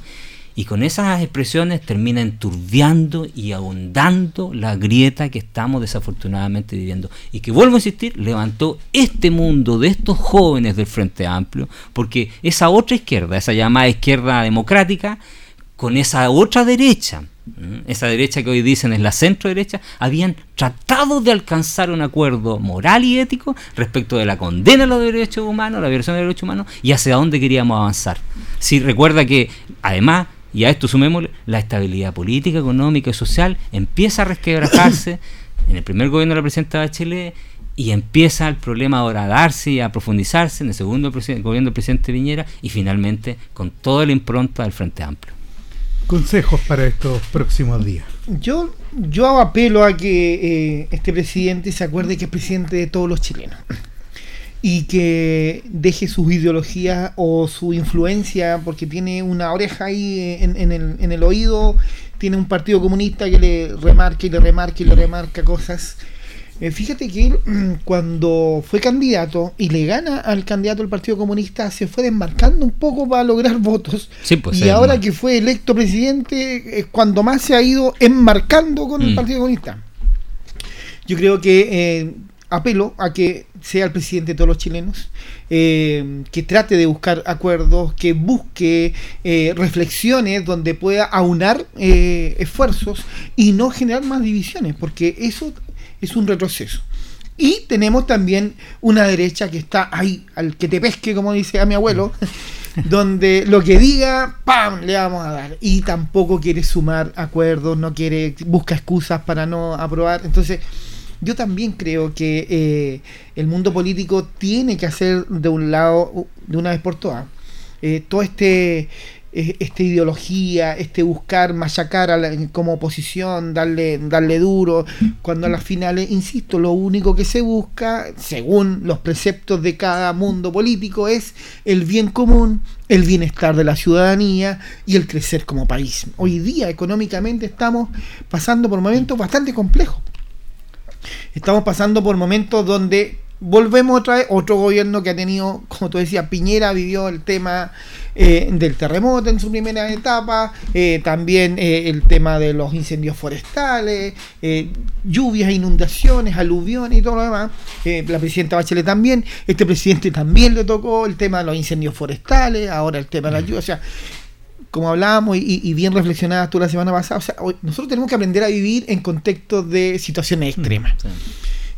y con esas expresiones termina enturbiando y ahondando la grieta que estamos desafortunadamente viviendo. Y que, vuelvo a insistir, levantó este mundo de estos jóvenes del Frente Amplio, porque esa otra izquierda, esa llamada izquierda democrática, con esa otra derecha, esa derecha que hoy dicen es la centro derecha, habían tratado de alcanzar un acuerdo moral y ético respecto de la condena a los derechos humanos, la violación de los derechos humanos y hacia dónde queríamos avanzar. Si recuerda que además, y a esto sumémosle, la estabilidad política, económica y social empieza a resquebrajarse en el primer gobierno de la presidenta Bachelet y empieza el problema ahora a darse y a profundizarse en el segundo gobierno del presidente Viñera y finalmente con toda la impronta del Frente Amplio. Consejos para estos próximos días. Yo, yo apelo a que eh, este presidente se acuerde que es presidente de todos los chilenos y que deje sus ideologías o su influencia, porque tiene una oreja ahí en el, en el oído, tiene un partido comunista que le remarca y le remarca y le remarca cosas. Eh, fíjate que él, cuando fue candidato y le gana al candidato del Partido Comunista, se fue desmarcando un poco para lograr votos. Sí, pues, y ahora que fue electo presidente, es cuando más se ha ido enmarcando con el Mm. Partido Comunista. Yo creo que eh, apelo a que sea el presidente de todos los chilenos, eh, que trate de buscar acuerdos, que busque eh, reflexiones donde pueda aunar eh, esfuerzos y no generar más divisiones, porque eso es un retroceso. Y tenemos también una derecha que está ahí, al que te pesque, como dice a mi abuelo, donde lo que diga, ¡pam! le vamos a dar. Y tampoco quiere sumar acuerdos, no quiere, busca excusas para no aprobar. Entonces, yo también creo que eh, el mundo político tiene que hacer de un lado, de una vez por todas, eh, todo este esta ideología, este buscar machacar a la- como oposición, darle, darle duro, cuando a las finales, insisto, lo único que se busca, según los preceptos de cada mundo político, es el bien común, el bienestar de la ciudadanía y el crecer como país. Hoy día económicamente estamos pasando por momentos bastante complejos. Estamos pasando por momentos donde volvemos otra vez, otro gobierno que ha tenido, como tú decías, Piñera vivió el tema eh, del terremoto en su primera etapa, eh, también eh, el tema de los incendios forestales, lluvias, inundaciones, aluviones y todo lo demás. La presidenta Bachelet también, este presidente también le tocó el tema de los incendios forestales, ahora el tema de la lluvia, o sea, como hablábamos y, y bien reflexionabas tú la semana pasada, o sea, hoy- nosotros tenemos que aprender a vivir en contextos de situaciones extremas.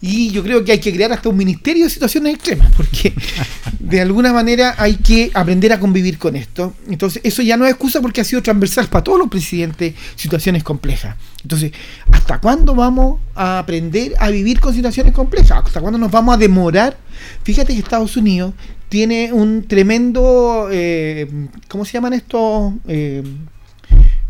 Y yo creo que hay que crear hasta un ministerio de situaciones extremas, porque de alguna manera hay que aprender a convivir con esto. Entonces, eso ya no es excusa porque ha sido transversal para todos los presidentes situaciones complejas. Entonces, ¿hasta cuándo vamos a aprender a vivir con situaciones complejas? ¿Hasta cuándo nos vamos a demorar? Fíjate que Estados Unidos tiene un tremendo, eh, ¿cómo se llaman estos? Eh,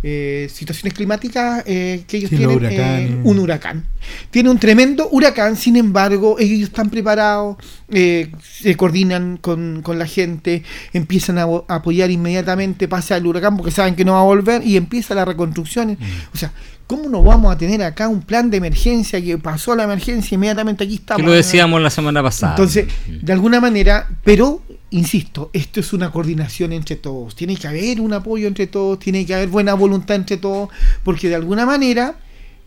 eh, situaciones climáticas eh, que ellos Sí, tienen eh, un huracán. Tiene un tremendo huracán, sin embargo, ellos están preparados, eh, se coordinan con, con la gente, empiezan a, apoyar inmediatamente, pasa el huracán porque saben que no va a volver y empieza la reconstrucción. O sea, ¿cómo no vamos a tener acá un plan de emergencia que pasó la emergencia inmediatamente aquí Que estamos? lo decíamos la semana pasada. Entonces, de alguna manera, pero insisto, esto es una coordinación entre todos. Tiene que haber un apoyo entre todos, tiene que haber buena voluntad entre todos, porque de alguna manera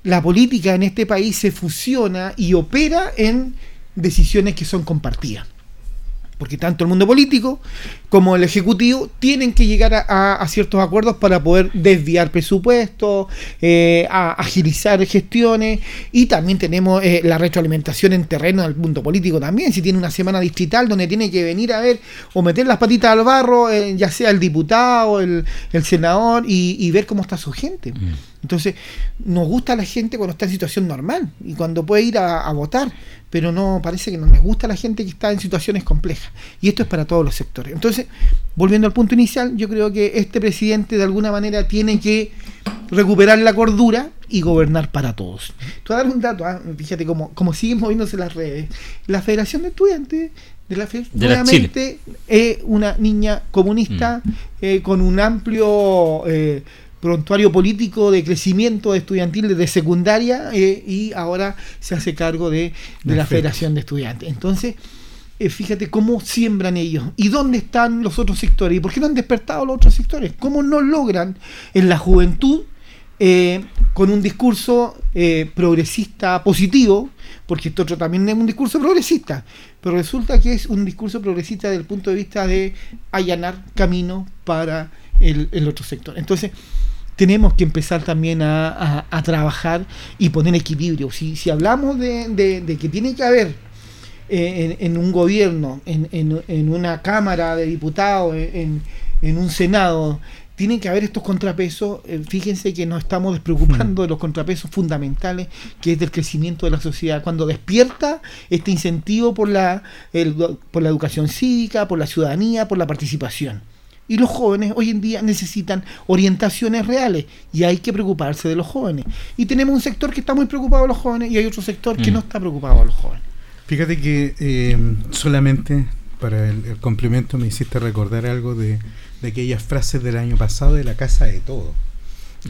la política en este país se fusiona y opera en decisiones que son compartidas. Porque tanto el mundo político como el ejecutivo tienen que llegar a, ciertos acuerdos para poder desviar presupuestos, eh, agilizar gestiones y también tenemos eh, la retroalimentación en terreno del mundo político también. Si tiene una semana distrital donde tiene que venir a ver o meter las patitas al barro, eh, ya sea el diputado, el, el senador y, y ver cómo está su gente. Entonces, nos gusta la gente cuando está en situación normal y cuando puede ir a, a votar, pero no parece que no les gusta la gente que está en situaciones complejas. Y esto es para todos los sectores. Entonces, volviendo al punto inicial, yo creo que este presidente de alguna manera tiene que recuperar la cordura y gobernar para todos. Te voy a dar un dato, ah, fíjate cómo, cómo siguen moviéndose las redes. La Federación de Estudiantes de la FED, De la nuevamente, es una niña comunista eh, con un amplio eh, prontuario político de crecimiento estudiantil desde secundaria eh, y ahora se hace cargo de, de La la FED. Federación de Estudiantes. Entonces, eh, fíjate cómo siembran ellos y dónde están los otros sectores y por qué no han despertado los otros sectores, cómo no logran en la juventud eh, con un discurso eh, progresista positivo, porque esto otro también es un discurso progresista, pero resulta que es un discurso progresista desde el punto de vista de allanar camino para el, el otro sector. Entonces, tenemos que empezar también a, a- a trabajar y poner equilibrio. Si, si hablamos de, de- de que tiene que haber eh, en, en un gobierno, en, en- en una Cámara de Diputados, en, en un Senado, tienen que haber estos contrapesos. eh, fíjense que nos estamos despreocupando de los contrapesos fundamentales, que es del crecimiento de la sociedad. Cuando despierta este incentivo por la, el- por la educación cívica, por la ciudadanía, por la participación. Y los jóvenes hoy en día necesitan orientaciones reales y hay que preocuparse de los jóvenes. Y tenemos un sector que está muy preocupado de los jóvenes y hay otro sector que Mm. no está preocupado de los jóvenes. Fíjate que eh, solamente para el, el complemento me hiciste recordar algo de, de aquellas frases del año pasado de la Casa de Todo,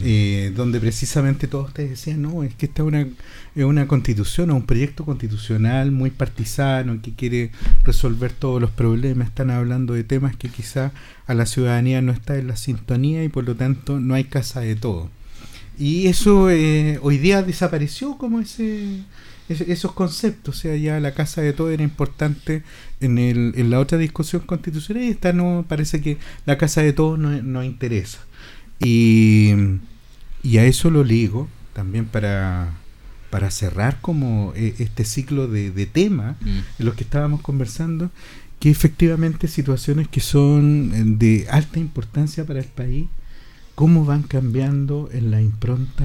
eh, donde precisamente todos te decían, no, es que esta es una, constitución o un proyecto constitucional muy partisano que quiere resolver todos los problemas, están hablando de temas que quizá a la ciudadanía no está en la sintonía y por lo tanto no hay Casa de Todo. Y eso eh, hoy día desapareció como ese- esos conceptos. O sea, ya la casa de todo era importante en, el, en la otra discusión constitucional y esta no, parece que la casa de todos no, no interesa. Y, y a eso lo ligo también para, para cerrar como eh, este ciclo de, de temas Mm. en los que estábamos conversando, que efectivamente situaciones que son eh, de alta importancia para el país, cómo van cambiando en la impronta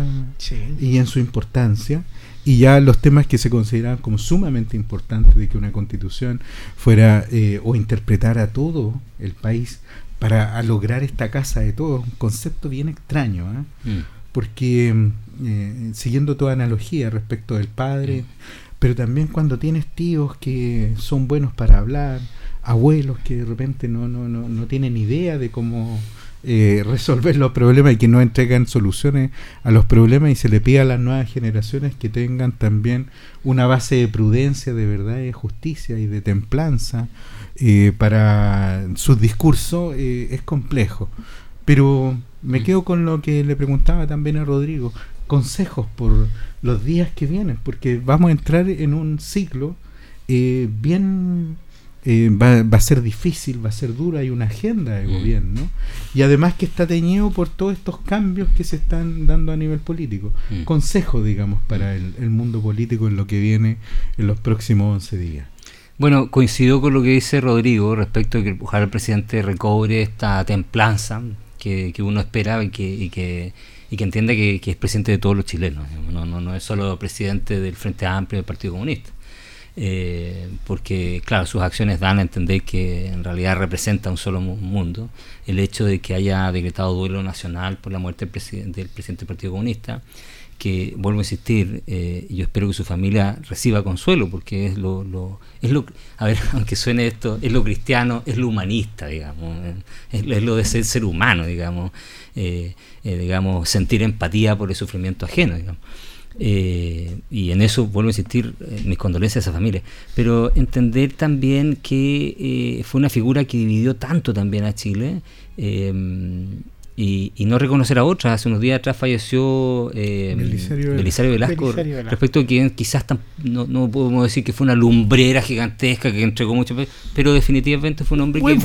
y en su importancia, y ya los temas que se consideraban como sumamente importantes de que una constitución fuera eh, o interpretara todo el país para lograr esta casa de todos, un concepto bien extraño, ¿eh? mm. porque eh, siguiendo toda analogía respecto del padre, mm. pero también cuando tienes tíos que son buenos para hablar, abuelos que de repente no, no, no, no tienen idea de cómo eh, resolver los problemas y que no entregan soluciones a los problemas y se le pide a las nuevas generaciones que tengan también una base de prudencia, de verdad, de justicia y de templanza eh, para su discurso eh, es complejo. Pero me quedo con lo que le preguntaba también a Rodrigo, consejos por los días que vienen, porque vamos a entrar en un ciclo bien eh, va, a ser difícil, va a ser dura, hay una agenda de mm. gobierno y además que está teñido por todos estos cambios que se están dando a nivel político. Mm. Consejo, digamos, para el, mundo político en lo que viene en los próximos 11 días. Bueno, coincido con lo que dice Rodrigo respecto a que ojalá el presidente recobre esta templanza que, uno espera y que, y que, y que entienda que, es presidente de todos los chilenos. No, no, no es solo presidente del Frente Amplio del Partido Comunista. Eh, porque claro, sus acciones dan a entender que en realidad representa un solo mundo. El hecho de que haya decretado duelo nacional por la muerte del, presidente del presidente del Partido Comunista, que vuelvo a insistir, eh, yo espero que su familia reciba consuelo, porque es lo, lo, es lo, a ver, aunque suene esto, es lo cristiano, es lo humanista, digamos, es, lo de ser ser humano, digamos, eh, digamos, sentir empatía por el sufrimiento ajeno, digamos. Eh, y en eso vuelvo a insistir eh, mis condolencias a esa familia, pero entender también que eh, fue una figura que dividió tanto también a Chile y, no reconocer a otra. Hace unos días atrás falleció Belisario, Velasco, respecto a quien quizás no, no, podemos decir que fue una lumbrera gigantesca que entregó mucho, pero definitivamente fue un hombre que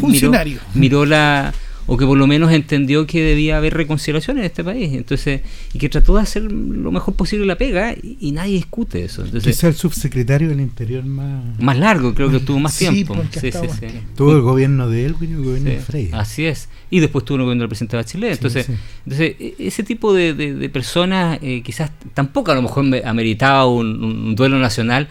miró la o que por lo menos entendió que debía haber reconciliación en este país. Entonces, y que trató de hacer lo mejor posible la pega y, nadie discute eso. Entonces, Quizá el subsecretario del Interior más... Más largo, creo que estuvo más tiempo. Sí, sí, sí, Tuvo el gobierno de él y el gobierno de Freire. Así es. Y después tuvo el gobierno del presidente Bachelet. Entonces, entonces e, ese tipo de, personas eh, quizás tampoco a lo mejor ameritaba un duelo nacional,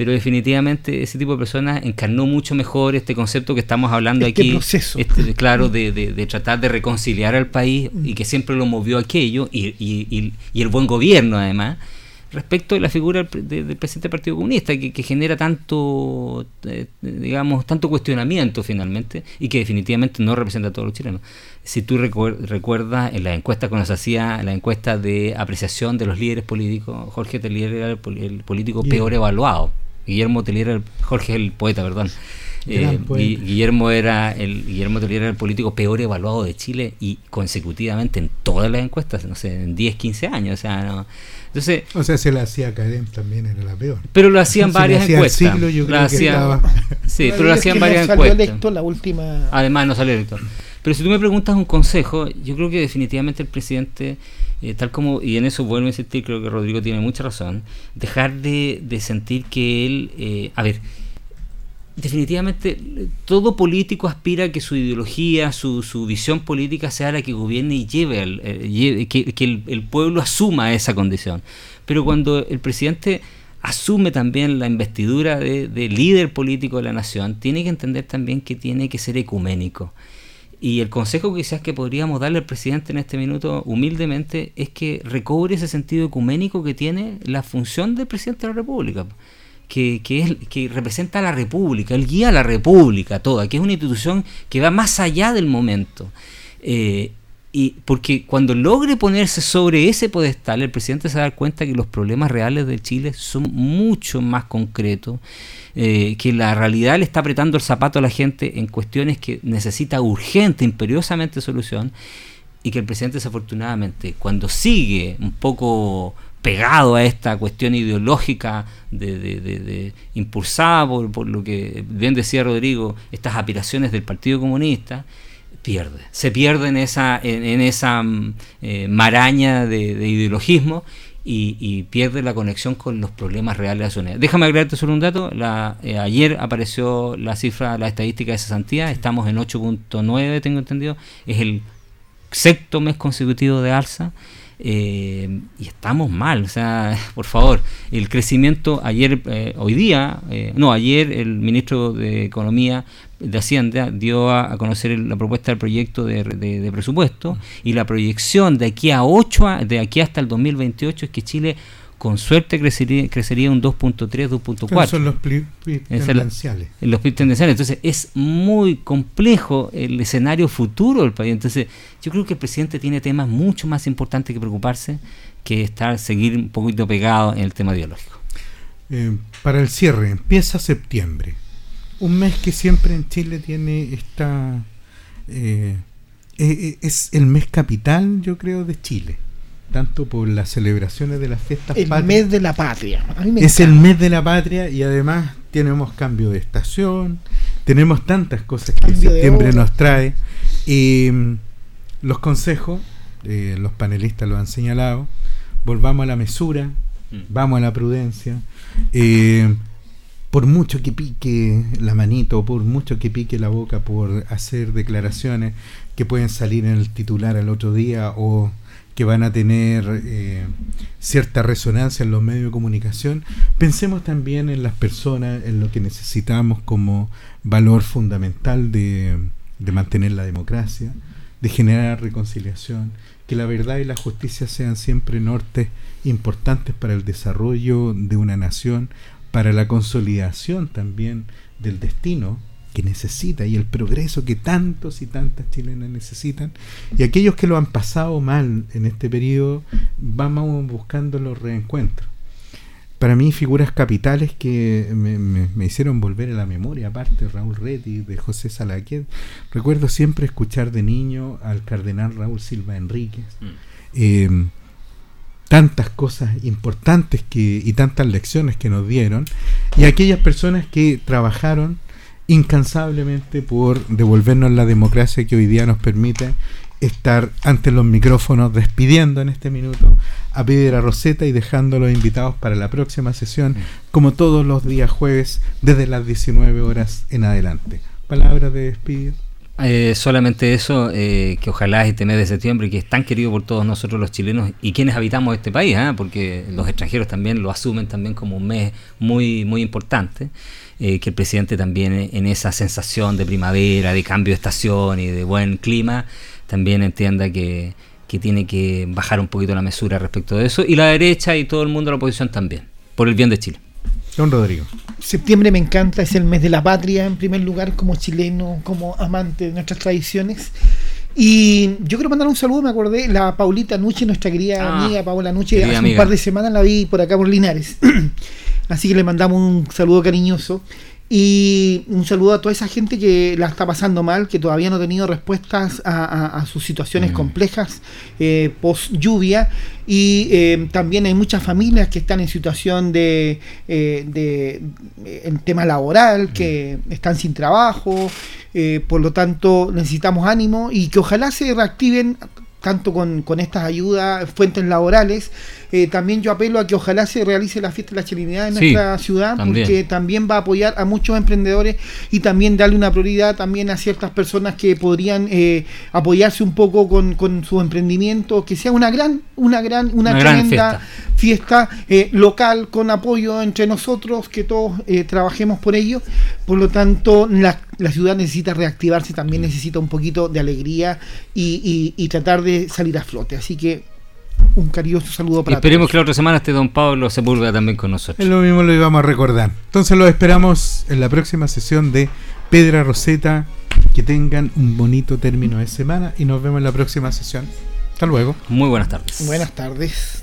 pero definitivamente ese tipo de personas encarnó mucho mejor este concepto que estamos hablando este aquí. Proceso. Este, claro, de, de, tratar de reconciliar al país y que siempre lo movió aquello y, y, y, el buen gobierno además respecto de la figura del, presidente del Partido Comunista, que, que genera tanto, eh, digamos, tanto cuestionamiento finalmente y que definitivamente no representa a todos los chilenos. Si tú recuerdas en la encuesta cuando se hacía la encuesta de apreciación de los líderes políticos, Jorge Telier era el, político peor evaluado Guillermo Teliera, Jorge el poeta, perdón. Eh, Guillermo era el Guillermo era el político peor evaluado de Chile y consecutivamente en todas las encuestas, no sé, en 10, 15 años, o sea, no. Entonces, o sea, se la hacía Academ también era la peor. Pero lo hacían varias encuestas. Sí, pero lo hacían varias no salió Electo, la última. Además no salió electo. Pero si tú me preguntas un consejo, yo creo que definitivamente el presidente eh, tal como, y en eso vuelvo a insistir, creo que Rodrigo tiene mucha razón, dejar de, sentir que él, eh, a ver, definitivamente todo político aspira a que su ideología, su, su visión política sea la que gobierne y lleve, al, eh, que, el, pueblo asuma esa condición. Pero cuando el presidente asume también la investidura de, de líder político de la nación, tiene que entender también que tiene que ser ecuménico. Y el consejo quizás que podríamos darle al presidente en este minuto, humildemente, es que recobre ese sentido ecuménico que tiene la función del presidente de la República, que, que, es, que representa a la República, él guía a la República toda, que es una institución que va más allá del momento. Eh, y porque cuando logre ponerse sobre ese podestal, el presidente se va a dar cuenta que los problemas reales de Chile son mucho más concretos eh, que la realidad le está apretando el zapato a la gente en cuestiones que necesita urgente, imperiosamente solución, y que el presidente desafortunadamente, cuando sigue un poco pegado a esta cuestión ideológica de, impulsada por, lo que bien decía Rodrigo, estas aspiraciones del Partido Comunista, pierde, se pierde en esa, en, esa mm, eh, maraña de, ideologismo y, pierde la conexión con los problemas reales de la sociedad. Déjame agregarte solo un dato. La, eh, ayer apareció la cifra, la estadística de cesantía. Estamos en 8.9, tengo entendido. Es el sexto mes consecutivo de alza. eh, y estamos mal, o sea, por favor, el crecimiento ayer, eh, hoy día, eh, no, ayer el ministro de Economía de Hacienda dio a, conocer la propuesta del proyecto de, presupuesto y la proyección de aquí a 8, de aquí hasta el 2028 es que Chile con suerte crecería, crecería un 2.3, 2.4. Son los PIB tendenciales. Los PIB tendenciales. Entonces es muy complejo el escenario futuro del país. Entonces yo creo que el presidente tiene temas mucho más importantes que preocuparse que estar, seguir un poquito pegado en el tema ideológico. Eh, para el cierre, empieza septiembre. Un mes que siempre en Chile tiene esta... Eh, eh, es el mes capital, yo creo, de Chile. Tanto por las celebraciones de las fiestas el mes de la patria. Es el mes de la patria y además tenemos cambio de estación tenemos tantas cosas que septiembre nos trae. Y mm, los consejos eh, los panelistas lo han señalado. Volvamos a la mesura mm. vamos a la prudencia. Eh, por mucho que pique la manito, por mucho que pique la boca por hacer declaraciones que pueden salir en el titular al otro día o que van a tener eh, cierta resonancia en los medios de comunicación, pensemos también en las personas, en lo que necesitamos como valor fundamental de, de mantener la democracia, de generar reconciliación, que la verdad y la justicia sean siempre nortes importantes para el desarrollo de una nación, para la consolidación también del destino que necesita y el progreso que tantos y tantas chilenas necesitan. Y aquellos que lo han pasado mal en este periodo vamos buscando los reencuentros. Para mí figuras capitales que me, hicieron volver a la memoria aparte Raúl Reti de José Salaquet. Recuerdo siempre escuchar de niño al cardenal Raúl Silva Enríquez. Mm. em, tantas cosas importantes que, y tantas lecciones que nos dieron y aquellas personas que trabajaron incansablemente por devolvernos la democracia que hoy día nos permite estar ante los micrófonos despidiendo en este minuto a Piedra Roseta y dejando los invitados para la próxima sesión, como todos los días jueves, desde las 19 horas en adelante. Palabras de despido. Eh, solamente eso, eh, que ojalá este mes de septiembre, que es tan querido por todos nosotros los chilenos y quienes habitamos este país, ¿ah? porque los extranjeros también lo asumen también como un mes muy, muy importante. Eh, que el presidente también en esa sensación de primavera, de cambio de estación y de buen clima, también entienda que, tiene que bajar un poquito la mesura respecto de eso, y la derecha y todo el mundo de la oposición también, por el bien de Chile. Don Rodrigo. Septiembre me encanta, es el mes de la patria, en primer lugar, como chileno, como amante de nuestras tradiciones. Y yo quiero mandar un saludo, me acordé, la Paulita Nuche, nuestra querida ah, amiga Paola Nuche, hace un par de semanas la vi por acá por Linares. Así que le mandamos un saludo cariñoso. Y un saludo a toda esa gente que la está pasando mal, que todavía no ha tenido respuestas a, sus situaciones mm. complejas eh, post lluvia. Y eh, también hay muchas familias que están en situación de, eh, de en tema laboral, que mm. están sin trabajo. por lo tanto, necesitamos ánimo y que ojalá se reactiven tanto con, con estas ayudas, fuentes laborales, eh, también yo apelo a que ojalá se realice la fiesta de la chilenidad en nuestra ciudad, porque también va a apoyar a muchos emprendedores y también darle una prioridad también a ciertas personas que podrían eh, apoyarse un poco con, con su emprendimiento, que sea una gran, una gran, una, tremenda fiesta, eh, local con apoyo entre nosotros, que todos trabajemos por ello. Por lo tanto, la, la, ciudad necesita reactivarse, también necesita un poquito de alegría y, y tratar de salir a flote. Así que un cariñoso saludo para y esperemos que la otra semana esté don Pablo Sepúlveda también con nosotros. Es lo mismo lo íbamos a recordar. Entonces lo esperamos en la próxima sesión de Pedra Roseta. Que tengan un bonito término de semana y nos vemos en la próxima sesión. Hasta luego. Muy buenas tardes. Buenas tardes.